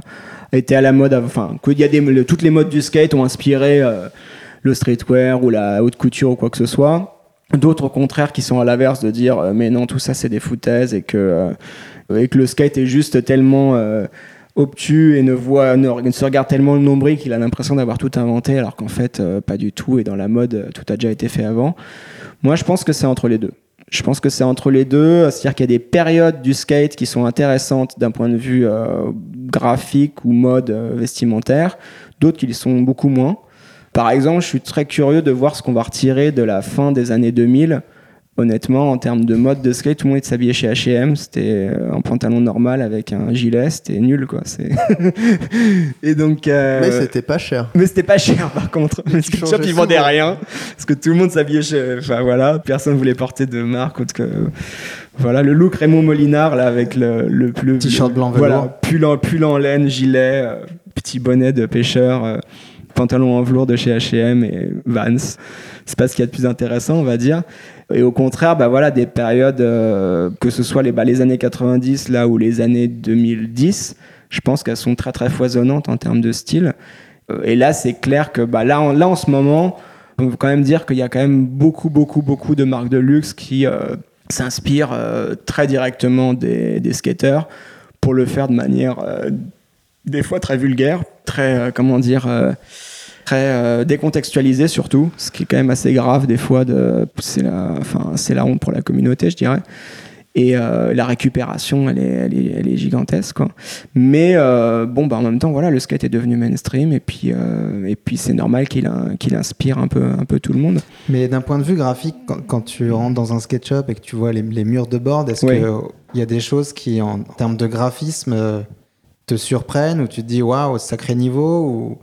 été à la mode, enfin, que y a des, toutes les modes du skate ont inspiré euh, le streetwear ou la haute couture ou quoi que ce soit. D'autres, au contraire, qui sont à l'inverse de dire euh, mais non, tout ça c'est des foutaises et que, et que le skate est juste tellement obtus et ne, voit, ne, se regarde tellement le nombril qu'il a l'impression d'avoir tout inventé alors qu'en fait, pas du tout. Et dans la mode, tout a déjà été fait avant. Moi, je pense que c'est entre les deux. Je pense que c'est entre les deux, c'est-à-dire qu'il y a des périodes du skate qui sont intéressantes d'un point de vue euh, graphique ou mode euh, vestimentaire, d'autres qui le sont beaucoup moins. Par exemple, je suis très curieux de voir ce qu'on va retirer de la fin des années 2000. Honnêtement, en termes de mode de skate, tout le monde s'habillait chez H&M. C'était un pantalon normal avec un gilet. C'était nul, quoi. Et donc. Euh... Mais c'était pas cher. Mais c'était pas cher, par contre. Le skate shop, ils vendaient rien. Parce que tout le monde s'habillait chez. Enfin, voilà. Personne voulait porter de marque autre que. Voilà, le look Raymond Molinard, là, avec le, le, le t-shirt blanc velours. Voilà, pull en, pull en laine, gilet, euh, petit bonnet de pêcheur, euh, pantalon en velours de chez H&M et Vans. C'est pas ce qu'il y a de plus intéressant, on va dire. Et au contraire, bah voilà, des périodes, euh, que ce soit les, bah, les années 90 là ou les années 2010, je pense qu'elles sont très très foisonnantes en termes de style. Euh, et là, c'est clair que bah, là, en, là, en ce moment, on peut quand même dire qu'il y a quand même beaucoup, beaucoup, beaucoup de marques de luxe qui, euh, s'inspire euh, très directement des, des skateurs pour le faire de manière euh, des fois très vulgaire, très, euh, comment dire, très euh, décontextualisée surtout, ce qui est quand même assez grave des fois. De, c'est, la, enfin, c'est la honte pour la communauté, je dirais. Et euh, la récupération, elle est, elle est, elle est gigantesque. Quoi. Mais euh, bon, bah, en même temps, voilà, le skate est devenu mainstream et puis, et puis c'est normal qu'il, a- qu'il inspire un peu, un peu tout le monde. Mais d'un point de vue graphique, quand, quand tu rentres dans un SketchUp et que tu vois les, les murs de board, est-ce Oui. qu'il y a des choses qui, en, termes de graphisme, te surprennent ou tu te dis waouh, sacré niveau ou...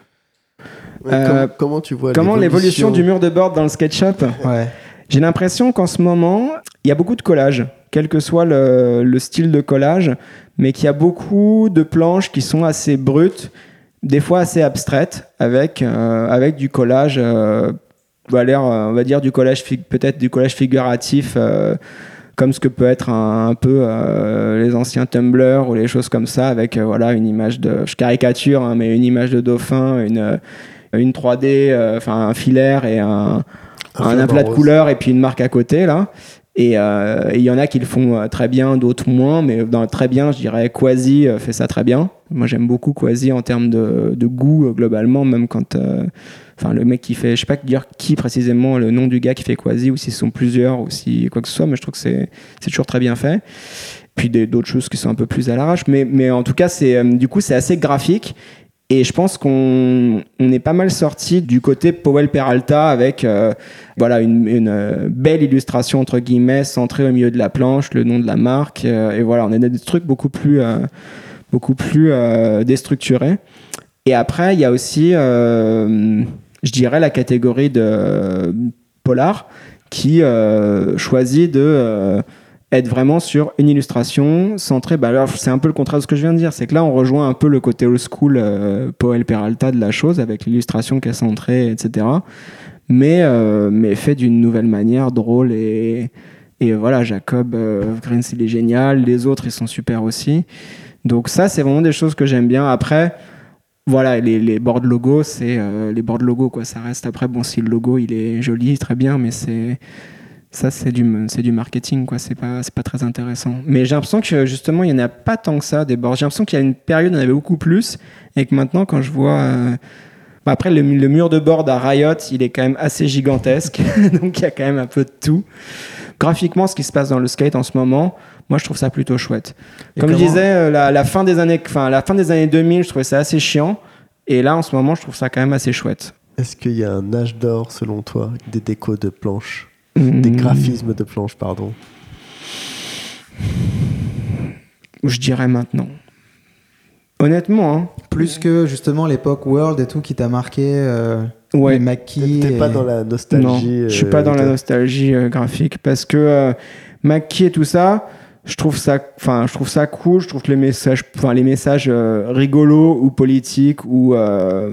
Ouais, Euh, comment, comment tu vois Comment l'évolution du mur de board dans le SketchUp Ouais. J'ai l'impression qu'en ce moment, il y a beaucoup de collages, quel que soit le, le style de collage, mais qu'il y a beaucoup de planches qui sont assez brutes, des fois assez abstraites, avec, euh, avec du collage, euh, on va dire, euh, on va dire du collage, peut-être du collage figuratif, comme ce que peut être un, un peu euh, les anciens Tumblr ou les choses comme ça, avec euh, voilà une image de, je caricature, hein, mais une image de dauphin, une, une 3D, euh, enfin un filaire et un, un aplat de couleurs et puis une marque à côté là. Et euh, il y en a qui le font euh, très bien, d'autres moins, mais dans le très bien, je dirais Quasi fait ça très bien. Moi j'aime beaucoup Quasi en termes de, de goût globalement, même quand. euh, Enfin, le mec qui fait, je sais pas dire qui précisément le nom du gars qui fait Quasi, ou s'ils sont plusieurs, ou si quoi que ce soit, mais je trouve que c'est toujours très bien fait. Puis d'autres choses qui sont un peu plus à l'arrache, mais, mais en tout cas, c'est euh, du coup, c'est assez graphique. Et je pense qu'on on est pas mal sorti du côté Powell Peralta avec euh, voilà une, euh, belle illustration entre guillemets centrée au milieu de la planche, le nom de la marque euh, et voilà on est dans des trucs beaucoup plus beaucoup plus déstructurés. Et après il y a aussi je dirais la catégorie de polar qui choisit de être vraiment sur une illustration centrée. Bah alors, c'est un peu le contraire de ce que je viens de dire. C'est que là, on rejoint un peu le côté old school euh, Powell Peralta de la chose, avec l'illustration qui est centrée, etc. Mais, euh, mais fait d'une nouvelle manière, drôle. Et, et voilà, Jacob euh, Green, il est génial. Les autres, ils sont super aussi. Donc, ça, c'est vraiment des choses que j'aime bien. Après. Voilà, les, les boards logo, c'est euh, les boards logo, quoi. Ça reste après, bon, si le logo il est joli, très bien, mais c'est ça c'est du c'est du marketing quoi. C'est pas c'est pas très intéressant. Mais j'ai l'impression que justement il y en a pas tant que ça des boards j'ai l'impression qu'il y a une période où il y en avait beaucoup plus et que maintenant quand je vois euh, bah, après le, le mur de board à Riot il est quand même assez gigantesque. Donc il y a quand même un peu de tout. Graphiquement ce qui se passe dans le skate en ce moment moi je trouve ça plutôt chouette. Et comme je disais euh, la, la fin des années enfin la fin des années 2000 je trouvais ça assez chiant. Et là en ce moment je trouve ça quand même assez chouette. Est-ce qu'il y a un âge d'or selon toi des décos de planches? Des Mmh. graphismes de planches, pardon. je dirais maintenant honnêtement hein, Plus que justement l'époque World et tout qui t'a marqué, euh, ouais les maquis. T'es et- pas dans la Non, nostalgie. je suis euh, pas dans la nostalgie euh, graphique parce que euh, Mackie et tout ça, je trouve ça, enfin, je trouve ça cool. Je trouve que les messages, enfin, les messages euh, rigolos ou politiques ou, euh,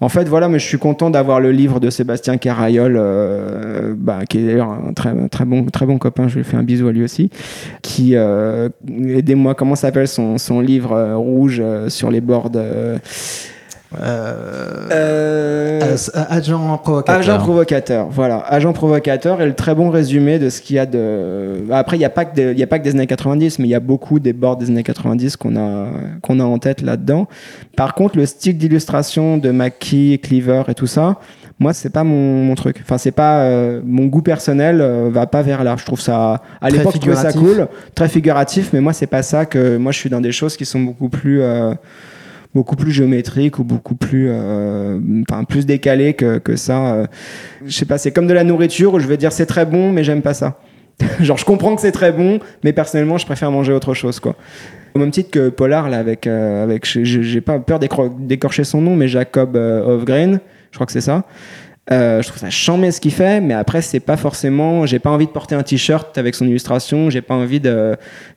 en fait, voilà, mais je suis content d'avoir le livre de Sébastien Carayol, euh, bah, qui est d'ailleurs un très, très bon, très bon copain. Je lui fais un bisou à lui aussi. Qui, euh, aidez-moi, comment s'appelle son, son livre euh, rouge euh, sur les bords. euh, Euh, euh, euh, agent provocateur. Agent provocateur, voilà. Agent provocateur et le très bon résumé de ce qu'il y a de. Après, il n'y a, pas que des- il y a pas que des années 90, mais il y a beaucoup des bords des années 90 qu'on a, qu'on a en tête là-dedans. Par contre, le style d'illustration de Mackie, Cleaver et tout ça, moi, c'est pas mon, mon truc. Enfin, c'est pas. euh, mon goût personnel euh, va pas vers là. Je trouve ça. À l'époque, je trouvais ça cool, très figuratif, mais moi, c'est pas ça que. Moi, je suis dans des choses qui sont beaucoup plus. euh, beaucoup plus géométrique ou beaucoup plus euh, enfin plus décalé que, que ça euh. je sais pas c'est comme de la nourriture où je vais dire c'est très bon mais j'aime pas ça. Genre je comprends que c'est très bon mais personnellement je préfère manger autre chose quoi. Au même titre que Polar là avec euh, avec j'ai- pas peur d'écorcher son nom mais Jacob euh, Hofgren je crois que c'est ça euh, je trouve ça chambé ce qu'il fait, mais après c'est pas forcément. J'ai pas envie de porter un t-shirt avec son illustration. J'ai pas envie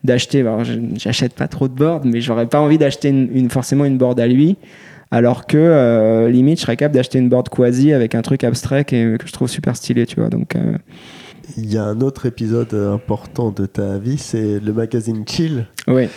d'acheter. alors, je- J'achète pas trop de boards, mais j'aurais pas envie d'acheter une, une- forcément une board à lui. Alors que euh, limite, je serais capable d'acheter une board quasi avec un truc abstrait que, que je trouve super stylé, tu vois. Donc euh, Il y a un autre épisode important de ta vie, c'est le magazine Chill. oui,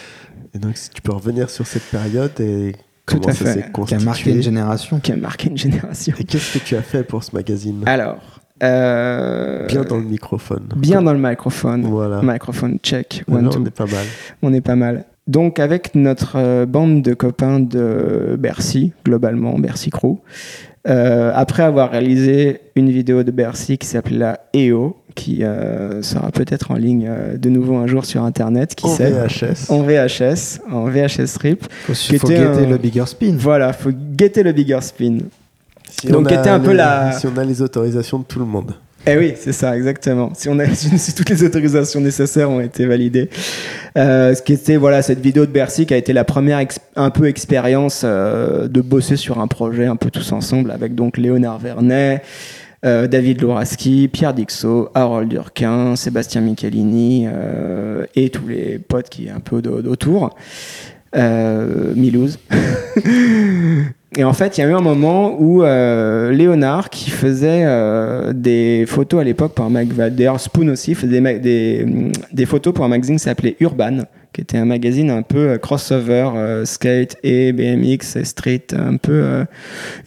Et donc, si tu peux revenir sur cette période et Tout à fait. qui a marqué une génération. qui a marqué une génération. Et qu'est-ce que tu as fait pour ce magazine Alors, Euh, Bien dans le microphone. bien dans le microphone. Voilà. Microphone check. One, Là, two. on est pas mal. On est pas mal. Donc avec notre euh, bande de copains de Bercy, globalement, Bercy Crew, euh, après avoir réalisé une vidéo de Bercy qui s'appelait la EO, qui euh, sera peut-être en ligne euh, de nouveau un jour sur Internet, qui En sait VHS. En VHS, en VHS strip. Faut, Qui faut était guetter un- le bigger spin. Voilà, faut guetter le bigger spin. Si Donc, était un peu la- Si on a les autorisations de tout le monde. Eh oui, c'est ça, exactement. Si, on a, si toutes les autorisations nécessaires ont été validées. Euh, ce qui était, voilà, cette vidéo de Bercy qui a été la première un peu expérience euh, de bosser sur un projet un peu tous ensemble avec donc Léonard Vernet, euh, David Louraski, Pierre Dixot, Harold Durquin, Sébastien Michelini euh, et tous les potes qui est un peu autour. Euh, Milouz. Et en fait, il y a eu un moment où euh, Léonard, qui faisait des photos à l'époque pour un magazine, d'ailleurs Spoon aussi, faisait des photos pour un magazine qui s'appelait Urban, qui était un magazine un peu euh, crossover, euh, skate et BMX et street, un peu, euh,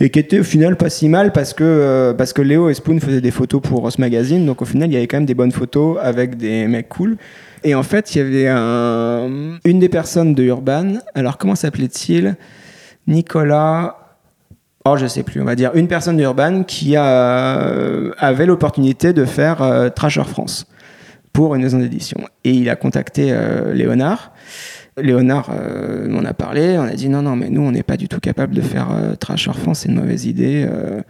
et qui était au final pas si mal parce que, euh, parce que Léo et Spoon faisaient des photos pour euh, ce magazine, donc au final, il y avait quand même des bonnes photos avec des mecs cool. Et en fait, il y avait un- une des personnes de Urban, alors comment s'appelait-il? Nicolas. Oh, je sais plus, on va dire une personne d'Urban qui euh, avait l'opportunité de faire euh, Trasher France pour une maison d'édition. Et il a contacté euh, Léonard. Léonard euh, m'en a parlé, on a dit non, non, mais nous, on n'est pas du tout capable de faire euh, Trasher France, c'est une mauvaise idée. euh.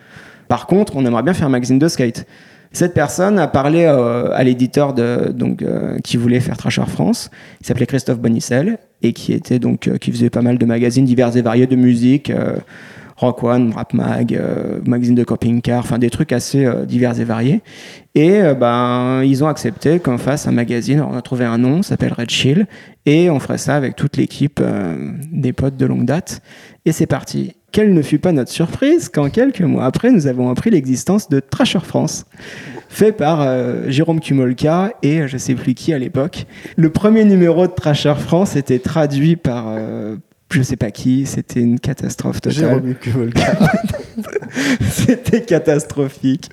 Par contre, on aimerait bien faire un magazine de skate. Cette personne a parlé euh, à l'éditeur de, donc, qui voulait faire Trasher France, il s'appelait Christophe Bonicel, et qui, était, donc, qui faisait pas mal de magazines divers et variés de musique. Rock One, Rap Mag, euh, magazine de camping car, enfin des trucs assez euh, divers et variés. Et euh, ben ils ont accepté qu'on fasse un magazine. On a trouvé un nom, ça s'appelle Red Chill, et on ferait ça avec toute l'équipe des potes de longue date. Et c'est parti. Quelle ne fut pas notre surprise quand quelques mois après, nous avons appris l'existence de Trasher France, fait par euh, Jérôme Kumolka et je sais plus qui à l'époque. Le premier numéro de Trasher France était traduit par euh, je sais pas qui, c'était une catastrophe totale. C'était catastrophique.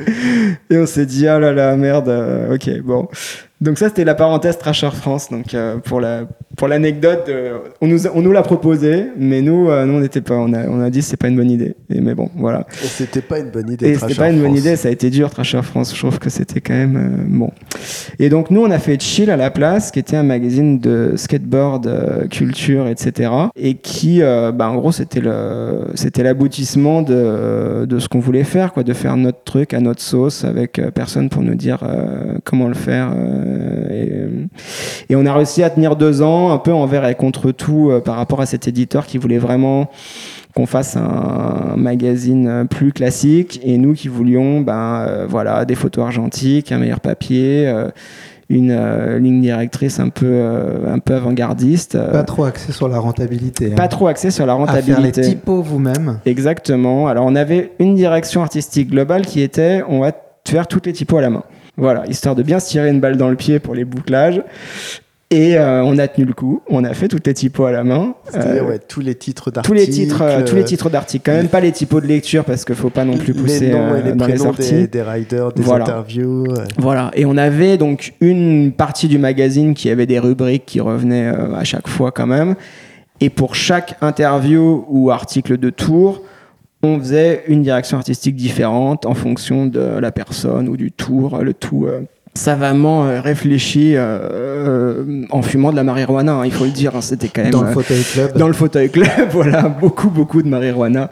Et on s'est dit, ah là là, merde, euh, ok, bon. Donc ça, c'était la parenthèse Trasher France. Donc euh, pour la pour l'anecdote, euh, on nous on nous l'a proposé, mais nous, euh, nous on n'était pas, on a on a dit c'est pas une bonne idée. Et, mais bon, voilà. Et c'était pas une bonne idée. Et c'était pas une bonne idée, ça a été dur, Trasher France. Je trouve que c'était quand même euh, bon. Et donc, nous, on a fait Chill à la place, qui était un magazine de skateboard, euh, culture, etc. Et qui, euh, bah, en gros, c'était le, c'était l'aboutissement de, de ce qu'on voulait faire, quoi, de faire notre truc à notre sauce, avec personne pour nous dire euh, comment le faire. euh, et, et on a réussi à tenir deux ans, un peu envers et contre tout, euh, par rapport à cet éditeur qui voulait vraiment qu'on fasse un magazine euh, plus classique et nous qui voulions ben euh, voilà des photos argentiques un meilleur papier euh, une euh, ligne directrice un peu un peu avant-gardiste Pas trop axé sur la rentabilité. hein. pas trop axé sur la À faire les rentabilité typos vous-même. exactement alors on avait une direction artistique globale qui était on va faire toutes les typos à la main voilà histoire de bien se tirer une balle dans le pied pour les bouclages et euh, on a tenu le coup on a fait toutes les typos à la main Euh, ouais, tous les titres tous d'articles. les titres, euh, tous les titres d'articles, quand même pas les typos de lecture parce qu'il faut pas non plus pousser les noms euh, et les dans les sorties. des, des riders, des Voilà. interviews. Voilà. Et on avait donc une partie du magazine qui avait des rubriques qui revenaient euh, à chaque fois quand même. Et pour chaque interview ou article de tour, on faisait une direction artistique différente en fonction de la personne ou du tour, le tout euh, savamment euh, réfléchi euh, euh, en fumant de la marijuana, hein, il faut le dire. hein, C'était quand même Dans le fauteuil club. dans le fauteuil club, voilà, beaucoup, beaucoup de marijuana.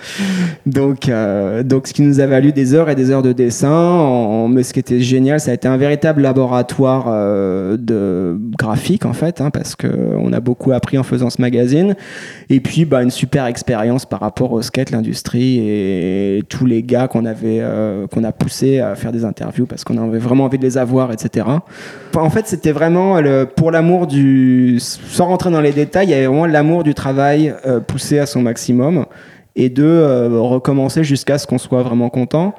Donc, euh, donc, ce qui nous a valu des heures et des heures de dessin. En- mais ce qui était génial, ça a été un véritable laboratoire euh, de graphique, en fait, hein, parce qu'on a beaucoup appris en faisant ce magazine. Et puis, bah, une super expérience par rapport au skate, l'industrie et tous les gars qu'on avait, euh, qu'on a poussé à faire des interviews parce qu'on avait vraiment envie de les avoir, etc. En fait, c'était vraiment pour l'amour du. Sans rentrer dans les détails, il y avait vraiment l'amour du travail euh, poussé à son maximum et de euh, recommencer jusqu'à ce qu'on soit vraiment content.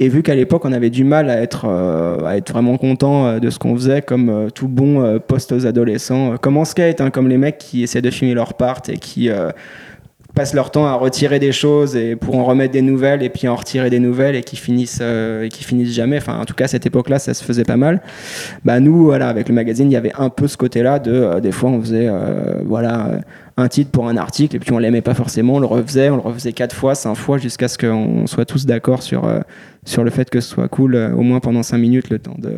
Et vu qu'à l'époque, on avait du mal à être, euh, à être vraiment content euh, de ce qu'on faisait, comme euh, tout bon euh, post-adolescent, euh, comme en skate, hein, comme les mecs qui essaient de filmer leur part et qui, passent leur temps à retirer des choses et pour en remettre des nouvelles et puis en retirer des nouvelles et qui finissent et qui finissent jamais. Enfin, en tout cas, à cette époque-là, ça se faisait pas mal. Bah nous, voilà, avec le magazine, il y avait un peu ce côté-là de des fois on faisait voilà un titre pour un article et puis on l'aimait pas forcément, on le refaisait, on le refaisait quatre fois, cinq fois jusqu'à ce qu'on soit tous d'accord sur sur le fait que ce soit cool au moins pendant cinq minutes le temps de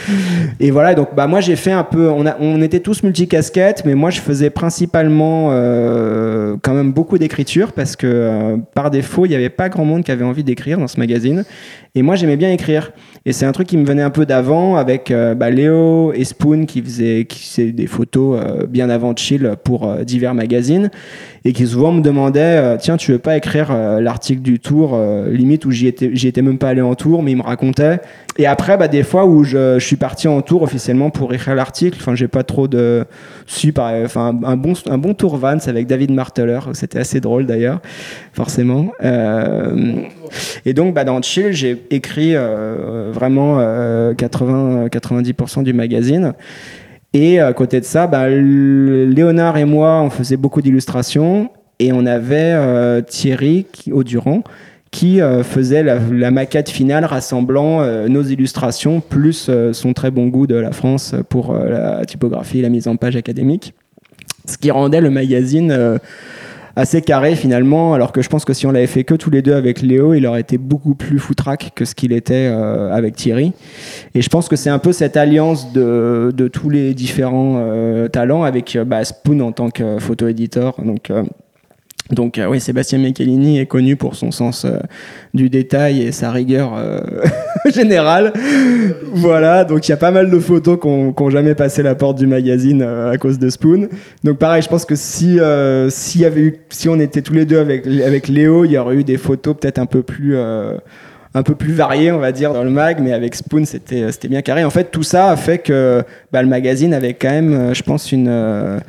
et voilà donc bah moi j'ai fait un peu on a on était tous multicasquettes mais moi je faisais principalement quand même beaucoup d'écriture parce que par défaut il n'y avait pas grand monde qui avait envie d'écrire dans ce magazine. Et moi j'aimais bien écrire. Et c'est un truc qui me venait un peu d'avant avec euh, bah, Léo et Spoon qui faisaient, qui des photos euh, bien avant Chill pour euh, divers magazines et qui souvent me demandaient tiens tu veux pas écrire l'article du tour limite où j'y j'y étais même pas allé en tour mais ils me racontaient et après bah, des fois où je, suis parti en tour officiellement pour écrire l'article enfin j'ai pas trop de si enfin un bon un bon tour Vans avec David Marteller c'était assez drôle d'ailleurs forcément et donc bah, dans Chill j'ai écrit vraiment 80-90% euh, du magazine. Et à côté de ça, bah, Léonard et moi, on faisait beaucoup d'illustrations et on avait euh, Thierry Audurand qui euh, faisait la, maquette finale rassemblant nos illustrations plus son très bon goût de la France pour la typographie et la mise en page académique. Ce qui rendait le magazine assez carré finalement, alors que je pense que si on l'avait fait que tous les deux avec Léo, il aurait été beaucoup plus foutraque que ce qu'il était euh, avec Thierry. Et je pense que c'est un peu cette alliance de, tous les différents euh, talents avec bah, Spoon en tant que photo-éditeur. Donc, euh, donc oui, Sébastien Michelini est connu pour son sens du détail et sa rigueur générale. voilà, donc il y a pas mal de photos qui n'ont jamais passé la porte du magazine à cause de Spoon. Donc pareil, je pense que si, on était tous les deux avec, avec Léo, il y aurait eu des photos peut-être un peu plus un peu plus variées, on va dire, dans le mag, mais avec Spoon, c'était, c'était bien carré. En fait, tout ça a fait que bah, le magazine avait quand même, je pense, une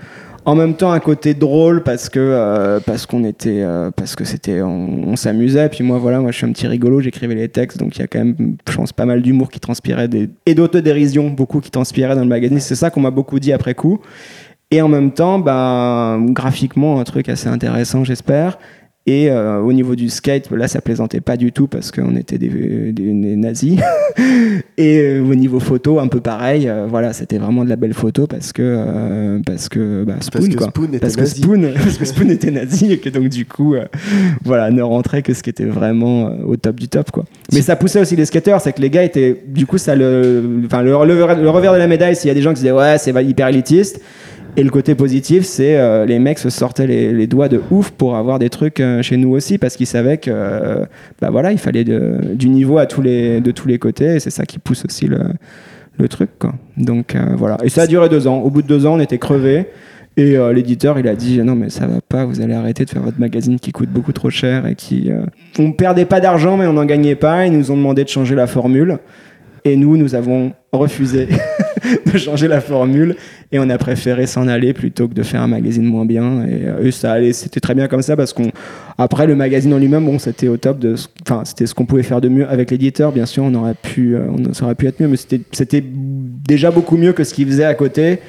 en même temps un côté drôle parce que euh, parce qu'on était euh, parce que c'était on, s'amusait. Puis moi voilà moi je suis un petit rigolo j'écrivais les textes. Donc il y a quand même je pense pas mal d'humour qui transpirait des, et d'autodérision beaucoup qui transpirait dans le magazine. C'est ça qu'on m'a beaucoup dit après coup. Et en même temps bah, graphiquement un truc assez intéressant j'espère et euh, au niveau du skate, là, ça plaisantait pas du tout parce qu'on était des, nazis. et euh, au niveau photo, un peu pareil. Euh, voilà, c'était vraiment de la belle photo parce que parce que bah, Spoon, parce que quoi. Spoon était parce que nazi. Spoon, parce que Spoon était nazi et que donc du coup, voilà, ne rentrait que ce qui était vraiment au top du top, quoi. Mais ça poussait aussi les skateurs, c'est que les gars étaient, du coup, ça le, enfin le, le, revers de la médaille, s'il y a des gens qui disaient ouais, c'est hyper élitiste et le côté positif, c'est euh, les mecs se sortaient les, doigts de ouf pour avoir des trucs euh, chez nous aussi parce qu'ils savaient que euh, bah voilà, il fallait du niveau à tous les, de tous les côtés et c'est ça qui pousse aussi le, truc. Donc voilà. Et ça a duré deux ans. Au bout de deux ans, on était crevés. Et l'éditeur, il a dit non mais ça va pas, vous allez arrêter de faire votre magazine qui coûte beaucoup trop cher et qui, on perdait pas d'argent mais on n'en gagnait pas. Ils nous ont demandé de changer la formule. Et nous, nous avons refusé de changer la formule et on a préféré s'en aller plutôt que de faire un magazine moins bien. Et, euh, ça allait, c'était très bien comme ça parce qu'on, après le magazine en lui-même, bon, c'était au top de, enfin, c'était ce qu'on pouvait faire de mieux avec l'éditeur. Bien sûr, on aurait pu, euh, on aurait pu être mieux, mais c'était, déjà beaucoup mieux que ce qu'il faisait à côté.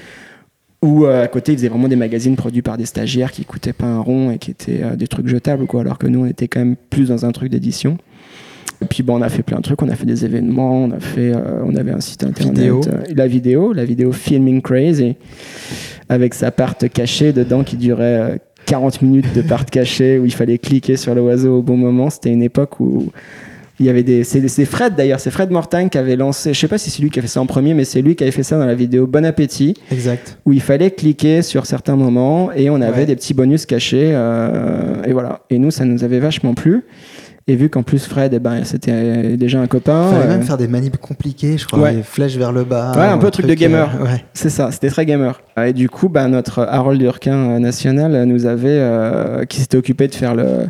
Où euh, à côté, il faisait vraiment des magazines produits par des stagiaires qui coûtaient pas un rond et qui étaient des trucs jetables, quoi. Alors que nous, on était quand même plus dans un truc d'édition. Et puis bon, on a fait plein de trucs, on a fait des événements, on a fait, euh, on avait un site internet, vidéo. Euh, la vidéo, la vidéo Filming Crazy, avec sa part cachée dedans qui durait 40 euh, minutes de part cachée où il fallait cliquer sur l'oiseau au bon moment. C'était une époque où il y avait des, c'est Fred d'ailleurs, c'est Fred Mortagne qui avait lancé, je sais pas si c'est lui qui a fait ça en premier, mais c'est lui qui avait fait ça dans la vidéo Bon Appétit. Exact. Où il fallait cliquer sur certains moments et on avait des petits bonus cachés et voilà. Et nous, ça nous avait vachement plu. Et vu qu'en plus Fred, eh ben, c'était déjà un copain. Il fallait même euh, faire des manips compliqués, je crois, des flèches vers le bas. Ouais, un peu truc, de gamer. Euh, ouais. C'est ça, c'était très gamer. Et du coup, bah, notre Harold Durkin euh, national nous avait, qui s'était occupé de faire le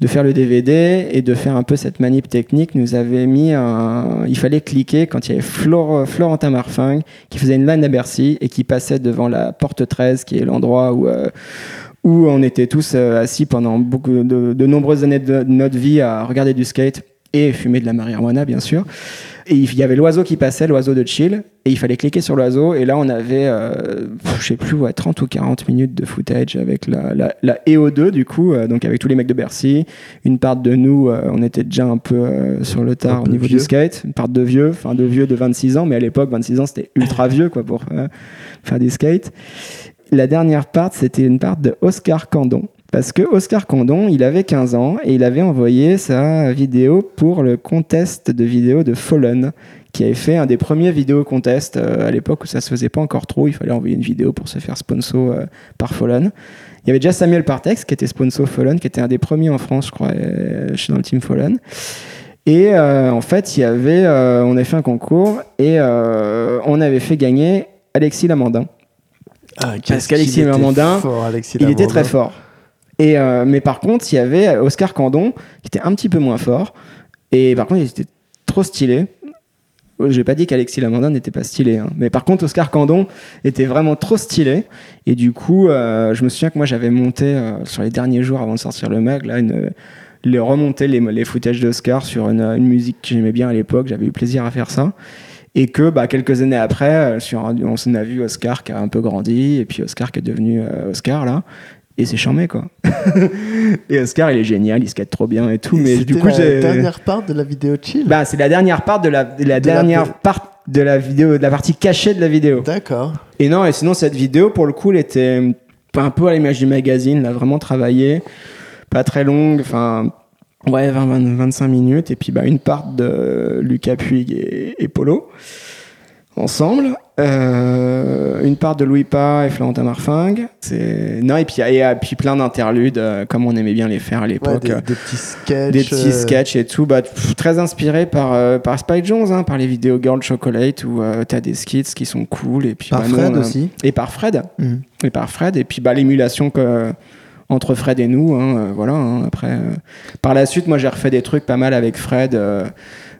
de faire le DVD et de faire un peu cette manip technique, nous avait mis un... Il fallait cliquer quand il y avait Flor... Florentin Marfing qui faisait une line à Bercy et qui passait devant la porte 13, qui est l'endroit où, où on était tous euh, assis pendant beaucoup de, nombreuses années de, notre vie à regarder du skate et fumer de la marijuana, bien sûr. Et il y avait l'oiseau qui passait, l'oiseau de chill, et il fallait cliquer sur l'oiseau. Et là, on avait, euh, je sais plus, ouais, 30 ou 40 minutes de footage avec la, la, la EO2, du coup, euh, donc avec tous les mecs de Bercy. Une part de nous, euh, on était déjà un peu sur le tard au niveau vieux. du skate. Une part de vieux, enfin de vieux de 26 ans, mais à l'époque, 26 ans, c'était ultra vieux, quoi, pour faire du skate. La dernière part, c'était une part de Oscar Candon. Parce que Oscar Condon, il avait 15 ans et il avait envoyé sa vidéo pour le contest de vidéo de Fallen, qui avait fait un des premiers vidéos contest euh, à l'époque où ça se faisait pas encore trop. Il fallait envoyer une vidéo pour se faire sponsor euh, par Fallen. Il y avait déjà Samuel Partex qui était sponsor Fallen, qui était un des premiers en France, je crois, euh, dans le team Fallen. Et euh, en fait, il y avait, on avait fait un concours et on avait fait gagner Alexis Lamandin. Ah, Parce qu'Alexis Lamandin, Il était très fort. Et, euh, mais par contre, il y avait Oscar Candon qui était un petit peu moins fort. Et par contre, il était trop stylé. J'ai pas dit qu'Alexis Lamandin n'était pas stylé, hein. mais par contre Oscar Candon était vraiment trop stylé. Et du coup, euh, je me souviens que moi j'avais monté euh, sur les derniers jours avant de sortir le mag, là, une, les remonter les, les footages d'Oscar sur une, une musique que j'aimais bien à l'époque. J'avais eu plaisir à faire ça. Et que bah, quelques années après, euh, on s'en a vu Oscar qui a un peu grandi, et puis Oscar qui est devenu euh, Oscar là. Et c'est charmé quoi. et Oscar il est génial, il skate trop bien et tout. Mais du coup, la j'ai. dernière part de la vidéo chill. Bah, c'est la dernière part de la, de la De la- dernière part de la vidéo, de la partie cachée de la vidéo. D'accord. Et non, et sinon, cette vidéo, pour le coup, elle était un peu à l'image du magazine, là, vraiment travaillée, pas très longue, enfin, ouais, 20, 20, 25 minutes, et puis bah, une part de Lucas Puig et, et Polo, ensemble, Euh, une part de Louis Pa et Florentin Marfingue, c'est... Non, et puis, et, et puis plein d'interludes, euh, comme on aimait bien les faire à Ouais, l'époque. des, des petits sketchs. des petits euh, sketchs et tout, bah, pff, très inspiré par, euh, par Spike Jones, hein, par les vidéos Girl Chocolate où euh, t'as des skits qui sont cool. Et puis, Par bah, Fred aussi. Et par Fred. Mhm. Et par Fred. Et puis bah, l'émulation que, entre Fred et nous. hein, euh, voilà, hein, après, euh. Par la suite, moi j'ai refait des trucs pas mal avec Fred. euh,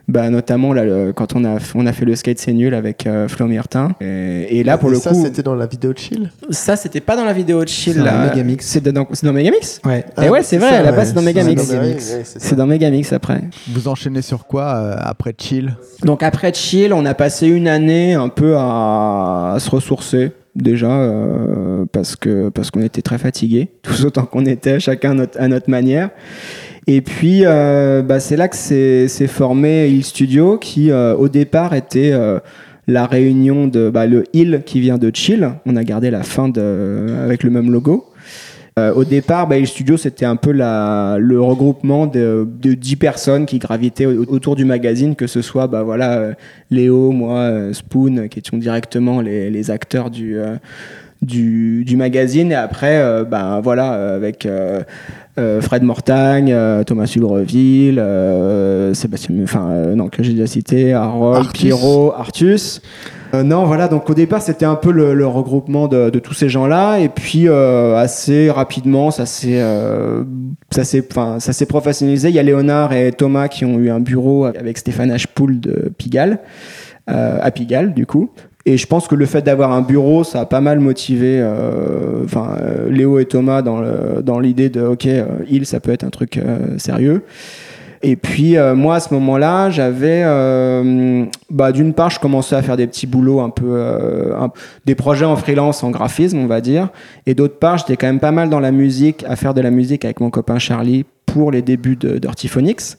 bah, notamment là, le- quand on a, on a fait le skate c'est nul avec euh, Flo Myrtin. Et, et là pour et le ça, coup c'était dans la vidéo chill? ça c'était pas dans la vidéo de chill C'est dans là. Megamix. c'est dans, Megamix Ouais. Et ouais, c'est vrai, ça, à la base, c'est dans C'est Megamix. dans Megamix, ouais, c'est ça. c'est dans Megamix après Vous enchaînez sur quoi euh, après chill? Donc après Chill, on a passé une année un peu à, à se ressourcer déjà euh, parce que parce qu'on était très fatigués, tous autant qu'on était, chacun à notre, manière. Et puis euh, bah, c'est là que s'est formé Hill Studio qui euh, au départ était la réunion de bah, le Hill qui vient de Chill. On a gardé la fin de, avec le même logo. Euh, au départ, Hill Studio, c'était un peu la, le regroupement de, de 10 personnes qui gravitaient au- autour du magazine, que ce soit bah, voilà, euh, Léo, moi, euh, Spoon, qui étions directement les, les acteurs du, euh, du, du magazine. Et après, euh, bah, voilà, avec euh, euh, Fred Mortagne, Thomas Sugreville, Sébastien, enfin, non, que j'ai déjà cité, Harold, Artus. Pierrot, Artus. Euh, non, voilà, donc au départ, c'était un peu le, regroupement de, tous ces gens-là, et puis euh, assez rapidement, ça s'est euh, ça s'est professionnalisé. Il y a Léonard et Thomas qui ont eu un bureau avec Stéphane Ashpool de Pigalle, euh, à Pigalle, du coup. Et je pense que le fait d'avoir un bureau, ça a pas mal motivé enfin, Léo et Thomas dans le- dans l'idée de, OK, il, ça peut être un truc sérieux. Et puis euh, moi à ce moment-là, j'avais, euh, bah, d'une part, je commençais à faire des petits boulots un peu, euh, des projets en freelance, en graphisme, on va dire. Et d'autre part, j'étais quand même pas mal dans la musique, à faire de la musique avec mon copain Charlie pour les débuts Phonics.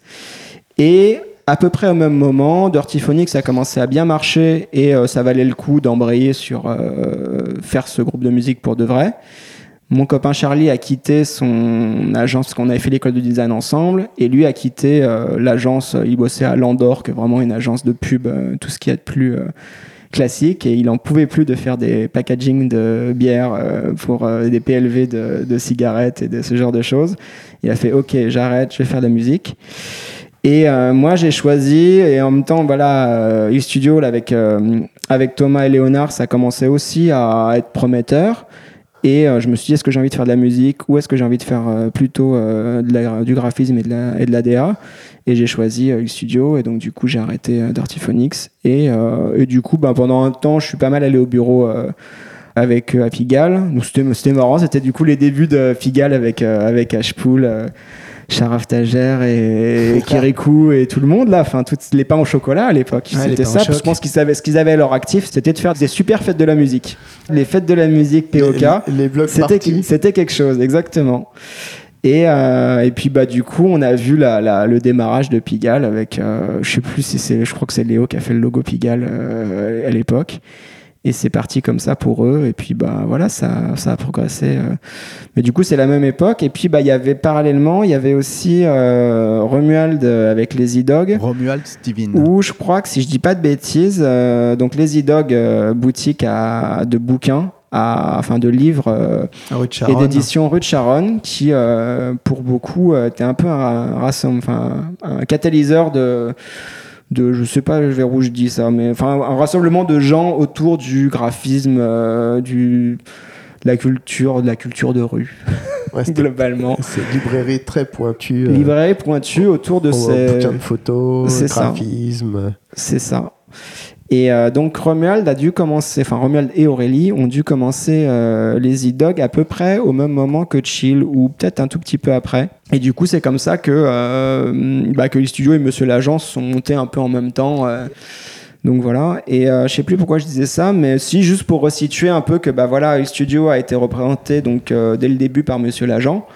Et à peu près au même moment, Dirty Phonics a commencé à bien marcher et euh, ça valait le coup d'embrayer sur euh, faire ce groupe de musique pour de vrai. Mon copain Charlie a quitté son agence, parce qu'on avait fait l'école de design ensemble, et lui a quitté euh, l'agence, il bossait à Landor, qui est vraiment une agence de pub, euh, tout ce qu'il y a de plus euh, classique, et il en pouvait plus de faire des packaging de bière euh, pour euh, des PLV de, de cigarettes et de ce genre de choses. Il a fait, ok, j'arrête, je vais faire de la musique. Et euh, moi, j'ai choisi, et en même temps, voilà, euh, Hill Studio, là, avec, euh, avec Thomas et Léonard, ça commençait aussi à être prometteur. Et euh, je me suis dit, est-ce que j'ai envie de faire de la musique ou est-ce que j'ai envie de faire euh, plutôt euh, de du graphisme et de la, et de la DA Et j'ai choisi le studio et donc du coup j'ai arrêté Dirty Phonics. Et, et du coup, ben, pendant un temps, je suis pas mal allé au bureau avec à Pigalle. Donc c'était marrant, c'était du coup les débuts de Pigalle avec, avec Ashpool. Sharaf Tajer et, et Kirikou et tout le monde là, enfin toutes les pains au chocolat à l'époque. Ouais, c'était ça. Je pense qu'ils savaient ce qu'ils avaient à leur actif, c'était de faire des super fêtes de la musique. Les fêtes de la musique POK. Les, les blocs C'était c'était quelque chose, exactement. Et, euh, et puis bah du coup on a vu la, la- le démarrage de Pigalle avec euh, je sais plus si c'est je crois que c'est Léo qui a fait le logo Pigalle euh, à l'époque et c'est parti comme ça pour eux et puis bah voilà ça, ça a progressé euh. mais du coup c'est la même époque et puis bah il y avait parallèlement il y avait aussi euh, Romuald euh, avec les E-Dog Romuald Steven. où je crois que si je dis pas de bêtises, euh, donc les E-Dog, euh, boutique à, de bouquins, à, enfin de livres euh, de et d'éditions rue de Charonne, qui euh, pour beaucoup euh, était un peu un, rassemble- enfin, un catalyseur de de je sais pas vers où je dis ça mais enfin un rassemblement de gens autour du graphisme euh, du de la culture de la culture de rue Ouais, globalement C'est une librairie très pointue. euh, librairie pointue autour de ces photos, graphisme. C'est ça. Et euh, donc Romuald a dû commencer, enfin Romuald et Aurélie ont dû commencer euh, les e-dogs à peu près au même moment que Chill ou peut-être un tout petit peu après. Et du coup c'est comme ça que, euh, bah, que les studios et Monsieur l'agence sont montés un peu en même temps. euh. donc voilà. Et euh, je sais plus pourquoi je disais ça, mais si juste pour resituer un peu que bah voilà, le studio a été représenté donc euh, dès le début par Monsieur l'agent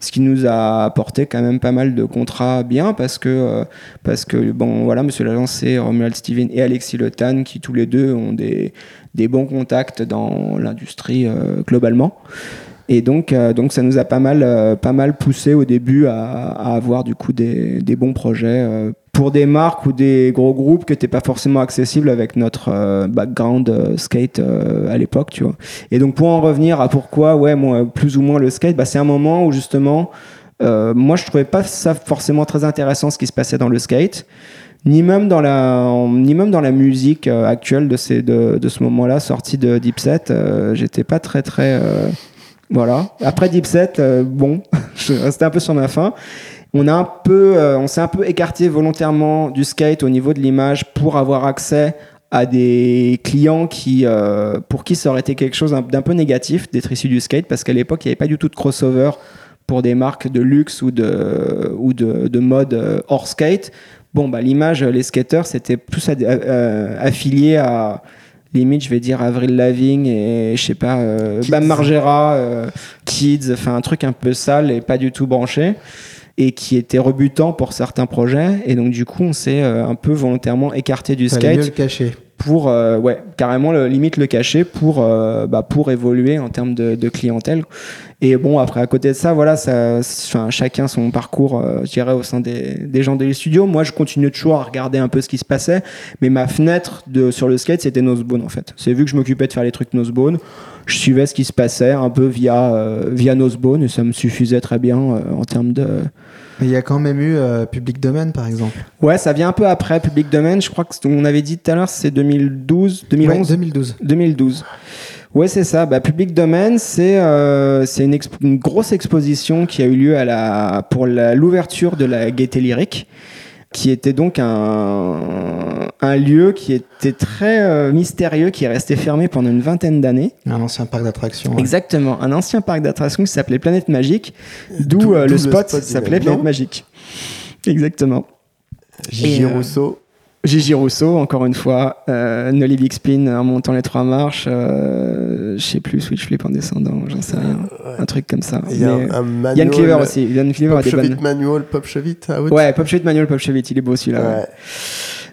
ce qui nous a apporté quand même pas mal de contrats bien parce que euh, parce que bon voilà monsieur l'agent c'est Romuald Steven et Alexis Le Tan qui tous les deux ont des, des bons contacts dans l'industrie euh, globalement. Et donc euh, donc ça nous a pas mal euh, pas mal poussé au début à, à avoir du coup des, des bons projets euh, pour des marques ou des gros groupes qui n'étaient pas forcément accessibles avec notre euh, background euh, skate euh, à l'époque tu vois et donc pour en revenir à pourquoi, ouais, moi, plus ou moins le skate, bah, c'est un moment où justement, moi je trouvais pas ça forcément très intéressant ce qui se passait dans le skate, ni même dans la, ni même dans la musique actuelle de, ces, de, de ce moment-là, sortie de Deepset. euh, J'étais pas très très, voilà. Après Deepset, euh, bon, je restais un peu sur ma faim. On a un peu, euh, on s'est un peu écarté volontairement du skate au niveau de l'image pour avoir accès à des clients qui, euh, pour qui ça aurait été quelque chose d'un peu négatif d'être issu du skate parce qu'à l'époque il n'y avait pas du tout de crossover pour des marques de luxe ou de, ou de, de mode euh, hors skate. Bon, bah, l'image, les skaters, c'était plus ad- euh, affilié à limite, je vais dire Avril Lavigne et je sais pas, euh. Bam Margera, euh, Kids, enfin un truc un peu sale et pas du tout branché et qui était rebutant pour certains projets. Et donc du coup on s'est euh, un peu volontairement écarté du Fallait mieux skate le cacher. pour euh, ouais carrément le, limite le cacher pour euh, bah, pour évoluer en termes de, de clientèle. Et bon après à côté de ça voilà ça chacun son parcours je dirais au sein des, des gens des studios. Moi je continuais toujours à regarder un peu ce qui se passait mais ma fenêtre de sur le skate c'était Nosebone en fait. C'est vu que je m'occupais de faire les trucs Nosebone je suivais ce qui se passait un peu via euh, via Nosebone et ça me suffisait très bien euh, en termes de Mais il y a quand même eu euh, Public Domain, par exemple. ouais ça vient un peu après Public Domain je crois que qu'on avait dit tout à l'heure c'est 2012 2011 Ouais, 2012. 2012. Ouais, c'est ça. Bah, Public Domain, c'est euh, c'est une, une grosse exposition qui a eu lieu à la, pour la- l'ouverture de la Gaieté Lyrique, qui était donc un, un lieu qui était très euh, mystérieux, qui est resté fermé pendant une vingtaine d'années. Un ancien parc d'attractions. ouais. Exactement. Un ancien parc d'attractions qui s'appelait Planète Magique, d'où euh, le spot spot s'appelait Planète. Magique. Exactement. Gigi euh, Rousseau. Gigi Rousseau, encore une fois, euh, Nolly Big Spin en montant les trois marches, euh, je sais plus, Switch Flip en descendant, j'en sais rien, un truc comme ça. Il y a Mais, un, manual. Yann Cleaver aussi, Yann Cleaver a Pop des Chevit bonnes. manual, Pop Chevit. Ah oui. Ouais, Pop Chevit Manuel, Pop Chevit, il est beau celui-là. ouais. Ouais.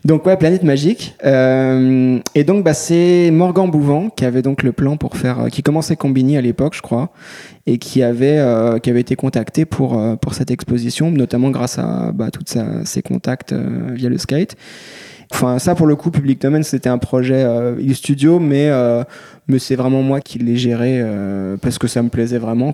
Donc ouais, Planète Magique. Euh, et donc bah, c'est Morgan Bouvant qui avait donc le plan pour faire, euh, qui commençait Combini à l'époque, je crois, et qui avait euh, qui avait été contacté pour euh, pour cette exposition, notamment grâce à bah, tous ses contacts euh, via le skate. Enfin, ça pour le coup, Public Domain, c'était un projet studio, mais mais c'est vraiment moi qui l'ai géré euh, parce que ça me plaisait vraiment.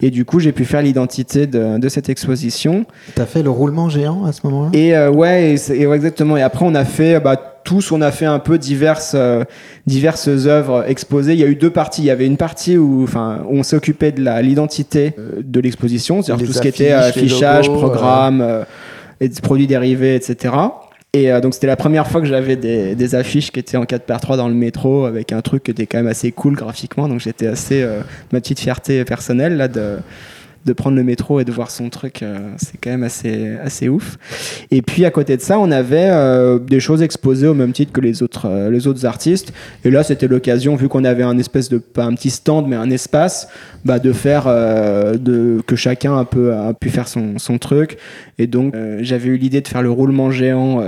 Et du coup, j'ai pu faire l'identité de, de cette exposition. T'as fait le roulement géant à ce moment-là? Et euh, ouais, et et ouais, exactement. Et après, on a fait bah, tous, on a fait un peu diverses, euh, diverses œuvres exposées. Il y a eu deux parties. Il y avait une partie où, enfin, on s'occupait de la- l'identité euh, de l'exposition, c'est-à-dire Les tout ce qui était les affichage, logos, programme, euh, et produits dérivés, etc. Et euh, donc c'était la première fois que j'avais des, affiches qui étaient en 4x3 dans le métro avec un truc qui était quand même assez cool graphiquement. Donc j'étais assez euh, ma petite fierté personnelle là de de prendre le métro et de voir son truc, euh, c'est quand même assez, assez ouf. Et puis à côté de ça, on avait euh, des choses exposées au même titre que les autres, euh, les autres artistes. Et là, c'était l'occasion, vu qu'on avait un espèce de, pas un petit stand, mais un espace, bah, de faire, de, que chacun a, peu, a pu faire son, son truc. Et donc, j'avais eu l'idée de faire le roulement géant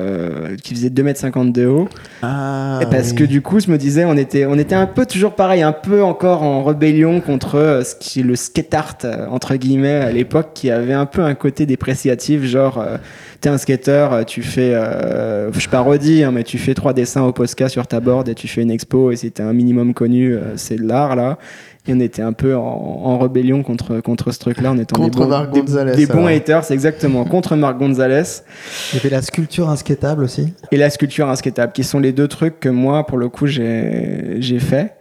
qui faisait 2,50 m de haut. Ah, Et parce que du coup, je me disais, on était, on était un peu toujours pareil, un peu encore en rébellion contre ce qui est le skate art, entre guillemets, à l'époque, qui avait un peu un côté dépréciatif, genre, euh, t'es un skater, euh, tu fais, euh, je parodie, hein, mais tu fais trois dessins au Posca sur ta board et tu fais une expo et si t'es un minimum connu, euh, c'est de l'art, là. Et on était un peu en, en rébellion contre, contre ce truc-là, en étant Contre des bons, Marc des- Gonzalez, des bons haters, c'est exactement, contre Marc Gonzalez Il y avait la sculpture inskatable aussi. et la sculpture inskatable, qui sont les deux trucs que moi, pour le coup, j'ai j'ai fait.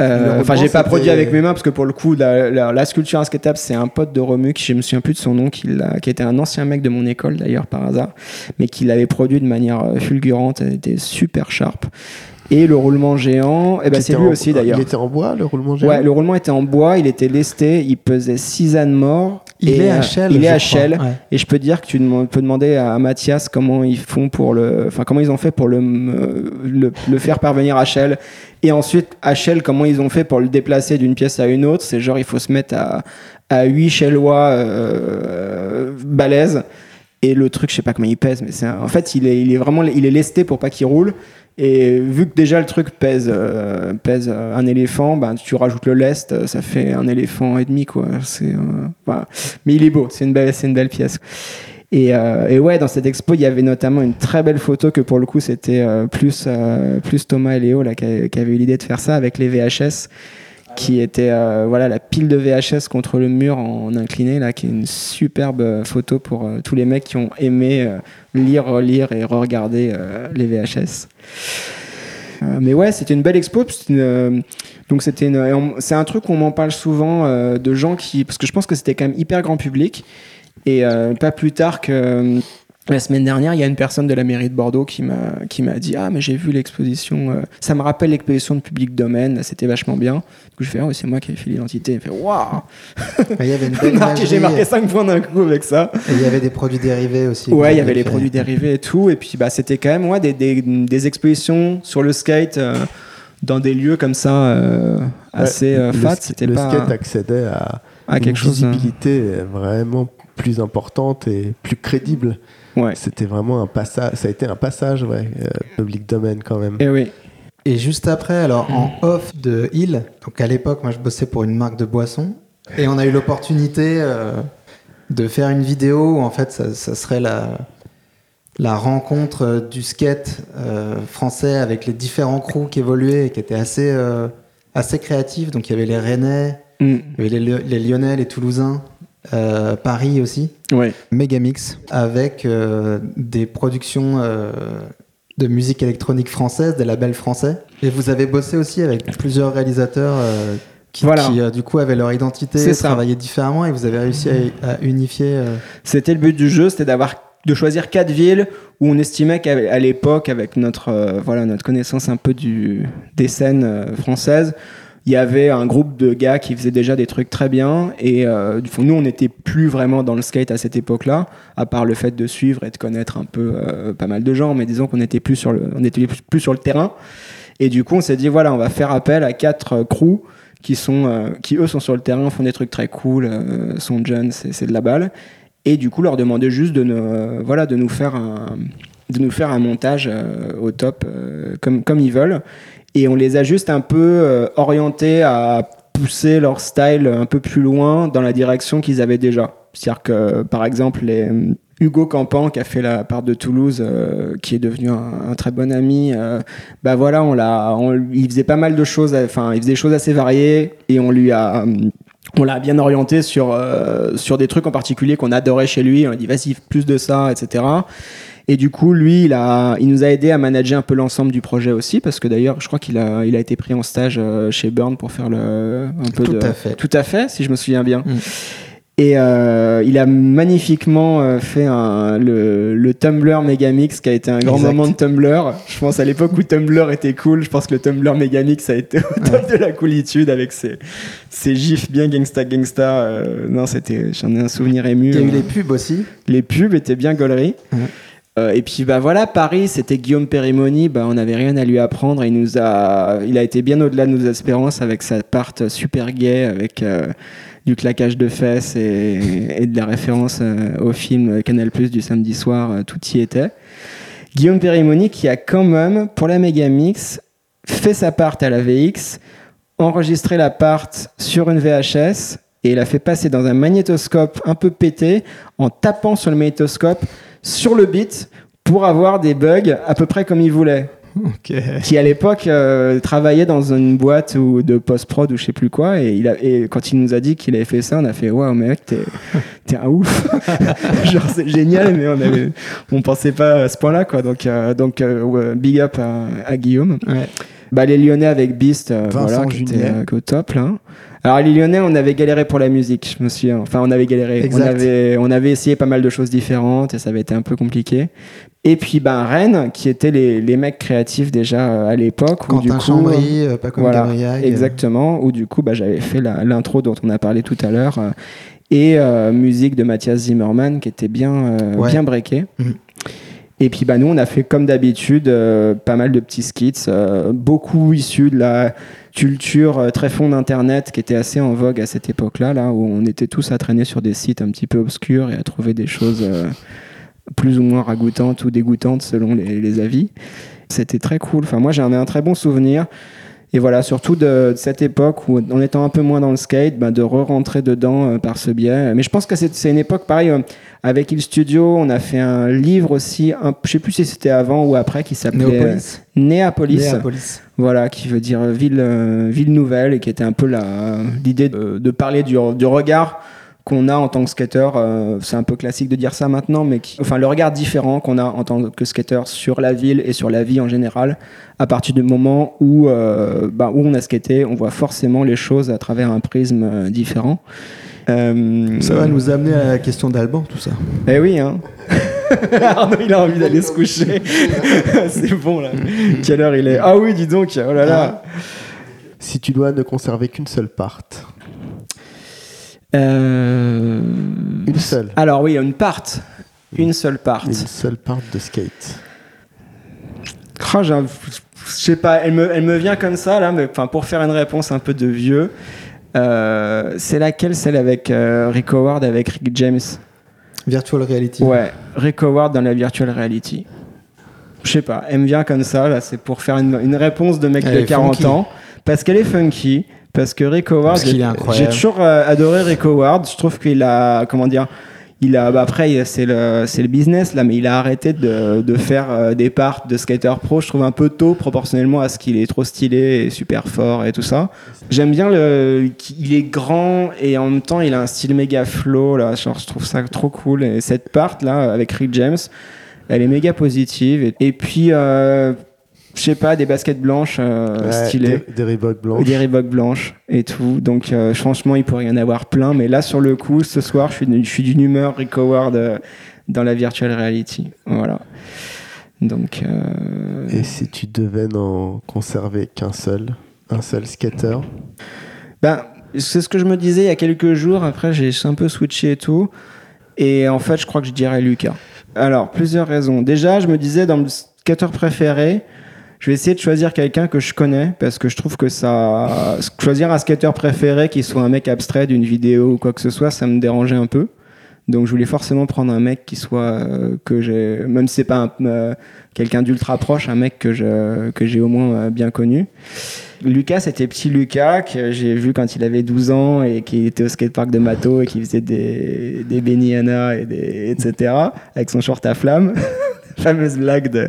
Euh, Enfin, j'ai pas produit avec mes mains parce que pour le coup, la, la- la sculpture inskatable, c'est un pote de Romu qui je me souviens plus de son nom, qui, qui était un ancien mec de mon école d'ailleurs par hasard, mais qui l'avait produit de manière euh, fulgurante, elle était super sharp. Et le roulement géant, eh ben, c'est lui en- aussi d'ailleurs. Il était en bois, le roulement géant Ouais, le roulement était en bois, il était lesté, il pesait 6 ânes morts. Il et, est euh, HL. Il est. HL. Ouais. Et je peux dire que tu peux demander à Mathias comment ils font pour le, enfin comment ils ont fait pour le, le, le faire parvenir à Shell. Et ensuite, à Shell, comment ils ont fait pour le déplacer d'une pièce à une autre. C'est genre, il faut se mettre à, à 8 Shellois euh, balèzes. Et le truc, je sais pas comment il pèse, mais c'est en fait, il est, vraiment, il est lesté pour pas qu'il roule. Et vu que déjà le truc pèse, euh, pèse euh, un éléphant, ben, tu rajoutes le lest, euh, ça fait un éléphant et demi, quoi. C'est, euh. Mais il est beau, c'est une belle, c'est une belle pièce. Et, euh, ouais, dans cette expo, il y avait notamment une très belle photo que pour le coup, c'était plus, plus Thomas et Léo là, qui, qui avaient eu l'idée de faire ça avec les VHS, qui était euh, voilà, la pile de VHS contre le mur en incliné, là, qui est une superbe euh, photo pour euh, tous les mecs qui ont aimé euh, lire, relire et re-regarder euh, les VHS. Mais ouais, c'était une belle expo. donc c'était c'est un truc où on m'en parle souvent de gens qui, parce que je pense que c'était quand même hyper grand public. Et pas plus tard que la semaine dernière, il y a une personne de la mairie de Bordeaux qui m'a qui m'a dit ah mais j'ai vu l'exposition. euh, ça me rappelle l'exposition de public domaine. C'était vachement bien. Du coup je fais ah ouais, c'est moi qui ai fait l'identité. Il fait waouh. Et Il y avait une belle Marqué- J'ai marqué 5 points d'un coup avec ça. Et il y avait des produits dérivés aussi. Ouais, il y avait les produits dérivés et tout. Et puis, bah, c'était quand même ouais, des, des, des expositions sur le skate euh, dans des lieux comme ça euh, assez Le fat. C'était le skate accédait à, à quelque une chose. euh, visibilité vraiment plus importante et plus crédible. Ouais. C'était vraiment un passage, ça a été un passage, ouais, euh, public domaine quand même. Et oui. Et juste après, alors en off de Hill, donc à l'époque, moi je bossais pour une marque de boissons, et on a eu l'opportunité euh, de faire une vidéo où en fait ça, ça serait la, la rencontre euh, du skate euh, français avec les différents crews qui évoluaient et qui étaient assez, euh, assez créatifs. Donc il y avait les Rennais, Mm. il y avait les, Lyo- les Lyonnais, les Toulousains, euh, Paris aussi. Ouais. Megamix avec euh, des productions euh, de musique électronique française, des labels français. Et vous avez bossé aussi avec plusieurs réalisateurs qui, Voilà. qui, du coup avaient leur identité, travaillaient différemment et vous avez réussi à, à unifier. C'était le but du jeu, c'était d'avoir de choisir quatre villes où on estimait qu'à l'époque, avec notre voilà notre connaissance un peu du des scènes françaises, il y avait un groupe de gars qui faisaient déjà des trucs très bien et euh, nous on n'était plus vraiment dans le skate à cette époque-là, à part le fait de suivre et de connaître un peu euh, pas mal de gens, mais disons qu'on était plus sur le on était plus, sur le terrain. Et du coup on s'est dit voilà on va faire appel à quatre euh, crews qui sont euh, qui eux sont sur le terrain font des trucs très cool euh, sont jeunes c'est de la balle. Et du coup leur demander juste de nous, euh, voilà de nous faire un de nous faire un montage au top comme comme ils veulent et on les a juste un peu euh, orientés à pousser leur style un peu plus loin dans la direction qu'ils avaient déjà c'est-à-dire que par exemple les Hugo Campan qui a fait la part de Toulouse euh, qui est devenu un, très bon ami euh, bah voilà on l'a il faisait pas mal de choses enfin il faisait des choses assez variées et on lui a hum, on l'a bien orienté sur, euh, sur des trucs en particulier qu'on adorait chez lui. On a dit, vas-y, plus de ça, etc. Et du coup, lui, il, a, il nous a aidé à manager un peu l'ensemble du projet aussi, parce que d'ailleurs, je crois qu'il a, il a été pris en stage euh, chez Burn pour faire le, un peu Tout de. à fait. Tout à fait, si je me souviens bien. Mm. Et euh, il a magnifiquement euh, fait un, le, le Tumblr Megamix qui a été un grand Exact. moment de Tumblr. Je pense à l'époque où Tumblr était cool, je pense que le Tumblr Megamix a été au top de la coolitude avec ses, ses gifs bien gangsta gangsta. Euh, non, c'était, j'en ai un souvenir ému. Il y a eu les pubs aussi. les pubs étaient bien gauleries. Ouais. Euh, et puis bah voilà, Paris, c'était Guillaume Périmoni, bah, on n'avait rien à lui apprendre. Il, nous a, il a été bien au-delà de nos espérances avec sa part super gay, avec euh, du claquage de fesses et, de la référence euh, au film Canal Plus du samedi soir, tout y était. Guillaume Périmoni qui a quand même, pour la Megamix, fait sa part à la VX, enregistré la part sur une VHS et il a fait passer dans un magnétoscope un peu pété en tapant sur le magnétoscope sur le beat pour avoir des bugs à peu près comme il voulait. Ok. Qui à l'époque euh, travaillait dans une boîte ou de post-prod ou je sais plus quoi et, il a, et quand il nous a dit qu'il avait fait ça, on a fait waouh mec t'es t'es un ouf. Genre c'est génial mais on avait on pensait pas à ce point-là quoi donc euh, donc euh, big up à, à Guillaume. Ouais. Bah, les Lyonnais avec Beast, euh, voilà, qui était euh, au top là. Alors les Lyonnais, on avait galéré pour la musique, je me souviens. Enfin, on avait galéré. On avait, on avait essayé pas mal de choses différentes et ça avait été un peu compliqué. Et puis ben Rennes, qui étaient les, les mecs créatifs déjà euh, à l'époque. où, du Quentin coup, Chambry, euh, pas comme voilà, Gabriel. Exactement, où du coup bah, j'avais fait l'intro dont on a parlé tout à l'heure euh, et euh, musique de Mathias Zimmerman qui était bien, euh, Ouais. bien breaké. Mhm. Et puis bah, nous on a fait comme d'habitude euh, pas mal de petits skits, euh, beaucoup issus de la culture euh, très fond d'internet qui était assez en vogue à cette époque-là, là où on était tous à traîner sur des sites un petit peu obscurs et à trouver des choses euh, plus ou moins ragoûtantes ou dégoûtantes selon les, les avis. C'était très cool. Enfin, moi, j'en ai un très bon souvenir. Et voilà, surtout de, de cette époque où, en étant un peu moins dans le skate, ben, de re-rentrer dedans euh, par ce biais. Mais je pense que c'est une époque, pareil, euh, avec Il Studio, on a fait un livre aussi, un, je sais plus si c'était avant ou après, qui s'appelait euh, Néapolis. Néapolis. Voilà, qui veut dire ville, euh, ville nouvelle et qui était un peu l'idée de, de parler du, du regard qu'on a en tant que skater. euh, c'est un peu classique de dire ça maintenant, mais qui, enfin le regard différent qu'on a en tant que skater sur la ville et sur la vie en général, à partir du moment où, euh, bah, où on a skaté, on voit forcément les choses à travers un prisme euh, différent. Euh, Ça va nous amener à la question d'Alban, tout ça. eh oui, hein. Arnaud, il a envie d'aller se coucher. c'est bon, là. Quelle heure il est? Ah oui, dis donc, oh là là. Si tu dois ne conserver qu'une seule part, Euh, une seule, Alors oui, une part. Une seule part. une seule part de skate. Oh, Je sais pas, elle me, elle me vient comme ça, là, mais pour faire une réponse un peu de vieux, euh, c'est laquelle Celle avec euh, Rick Howard, avec Rick James? Virtual Reality. Ouais, Rick Howard dans la virtual reality. Je sais pas, elle me vient comme ça, là, c'est pour faire une, une réponse de mec Elle de est 40 funky. ans. Parce qu'elle est funky, parce que Rick Howard, j'ai- toujours euh, adoré Rick Howard. Je trouve qu'il a, comment dire, il a, bah après, c'est le, c'est le business là, mais il a arrêté de, de faire euh, des parts de skater pro. Je trouve un peu tôt proportionnellement à ce qu'il est trop stylé et super fort et tout ça. J'aime bien le, qu'il est grand et en même temps il a un style méga flow là. Genre, je trouve ça trop cool. Et cette part là avec Rick James, elle est méga positive. Et, et puis, euh, je sais pas, des baskets blanches euh, Ouais, stylées. Des, des Reebok blancs. des Reebok blanches et tout. Donc, euh, franchement, il pourrait y en avoir plein. Mais là, sur le coup, ce soir, je suis, d'une- je suis d'une humeur Rick Howard euh, dans la virtual reality. Voilà. Donc, euh, Et si tu devais n'en conserver qu'un seul, un seul skater, ben, c'est ce que je me disais il y a quelques jours. Après, j'ai un peu switché et tout. Et en fait, je crois que je dirais Lucas. Alors, plusieurs raisons. Déjà, je me disais, dans le skater préféré, je vais essayer de choisir quelqu'un que je connais parce que je trouve que ça. Choisir un skater préféré qui soit un mec abstrait d'une vidéo ou quoi que ce soit, ça me dérangeait un peu. Donc, je voulais forcément prendre un mec qui soit. euh, que j'ai. Même si c'est pas euh, quelqu'un d'ultra proche, un mec que que j'ai au moins euh, bien connu. Lucas, c'était petit Lucas que j'ai vu quand il avait 12 ans et qui était au skatepark de Mato et qui faisait des, des Benihana et des, etc. avec son short à flamme. fameuse blague de,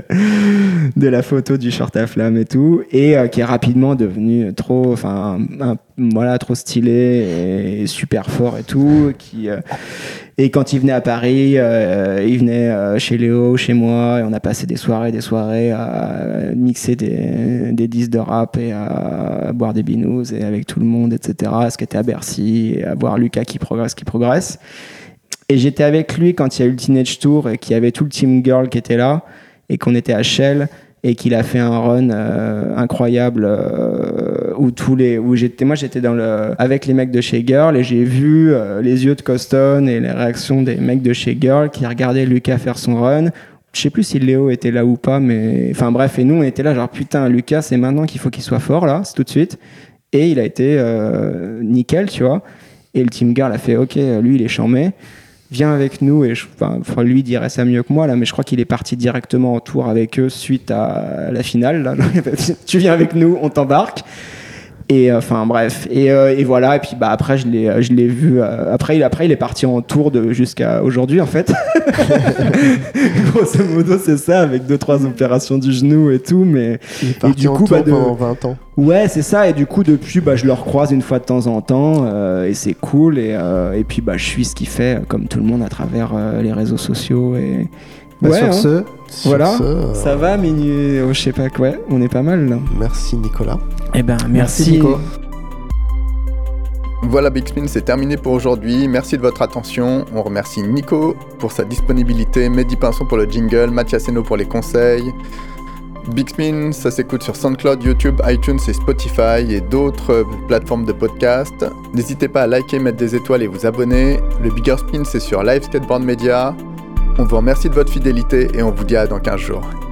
de la photo du short à flamme et tout. Et euh, qui est rapidement devenu trop, enfin, voilà, trop stylé et super fort et tout. Qui, euh, Et quand il venait à Paris, euh, il venait euh, chez Léo, chez moi, et on a passé des soirées, des soirées à mixer des, des disques de rap et à boire des binous et avec tout le monde, etc. Ce était à Bercy, et à voir Lucas qui progresse, qui progresse. Et j'étais avec lui quand il y a eu le Teenage Tour et qu'il y avait tout le Team Girl qui était là et qu'on était à Shell et qu'il a fait un run euh, incroyable euh, où tous les où j'étais moi j'étais dans le avec les mecs de chez Girl et j'ai vu euh, les yeux de Coston et les réactions des mecs de chez Girl qui regardaient Lucas faire son run. Je sais plus si Léo était là ou pas mais enfin bref et nous on était là genre putain Lucas c'est maintenant qu'il faut qu'il soit fort là c'est tout de suite. Et il a été nickel tu vois et le team Girl a fait ok lui il est charmé viens avec nous et je, enfin, lui dirait ça mieux que moi là mais je crois qu'il est parti directement en tour avec eux suite à la finale là. tu viens avec nous on t'embarque et euh, enfin bref. Et, euh, et, voilà. Et puis bah après je l'ai je l'ai vu euh, après il après il est parti en tour de jusqu'à aujourd'hui en fait. Grosso modo c'est ça avec deux trois opérations du genou et tout mais il est parti du coup bah, pendant 20 ans. Ouais c'est ça. Et du coup depuis bah je le recroise une fois de temps en temps et c'est cool. Et, et puis bah je suis ce qu'il fait comme tout le monde à travers les réseaux sociaux et bah, ouais, sur hein. ce, voilà, ça va, minuit, oh, je sais pas quoi, on est pas mal là. Merci Nicolas. Eh ben, merci, Nico. Voilà Big Spin, c'est terminé pour aujourd'hui. Merci de votre attention. On remercie Nico pour sa disponibilité, Mehdi Pinson pour le jingle, Mathias Eno pour les conseils. Big Spin, ça s'écoute sur SoundCloud, YouTube, iTunes et Spotify et d'autres plateformes de podcast. N'hésitez pas à liker, mettre des étoiles et vous abonner. Le Bigger Spin, c'est sur Live Skateboard Media. On vous remercie de votre fidélité et on vous dit à dans 15 jours.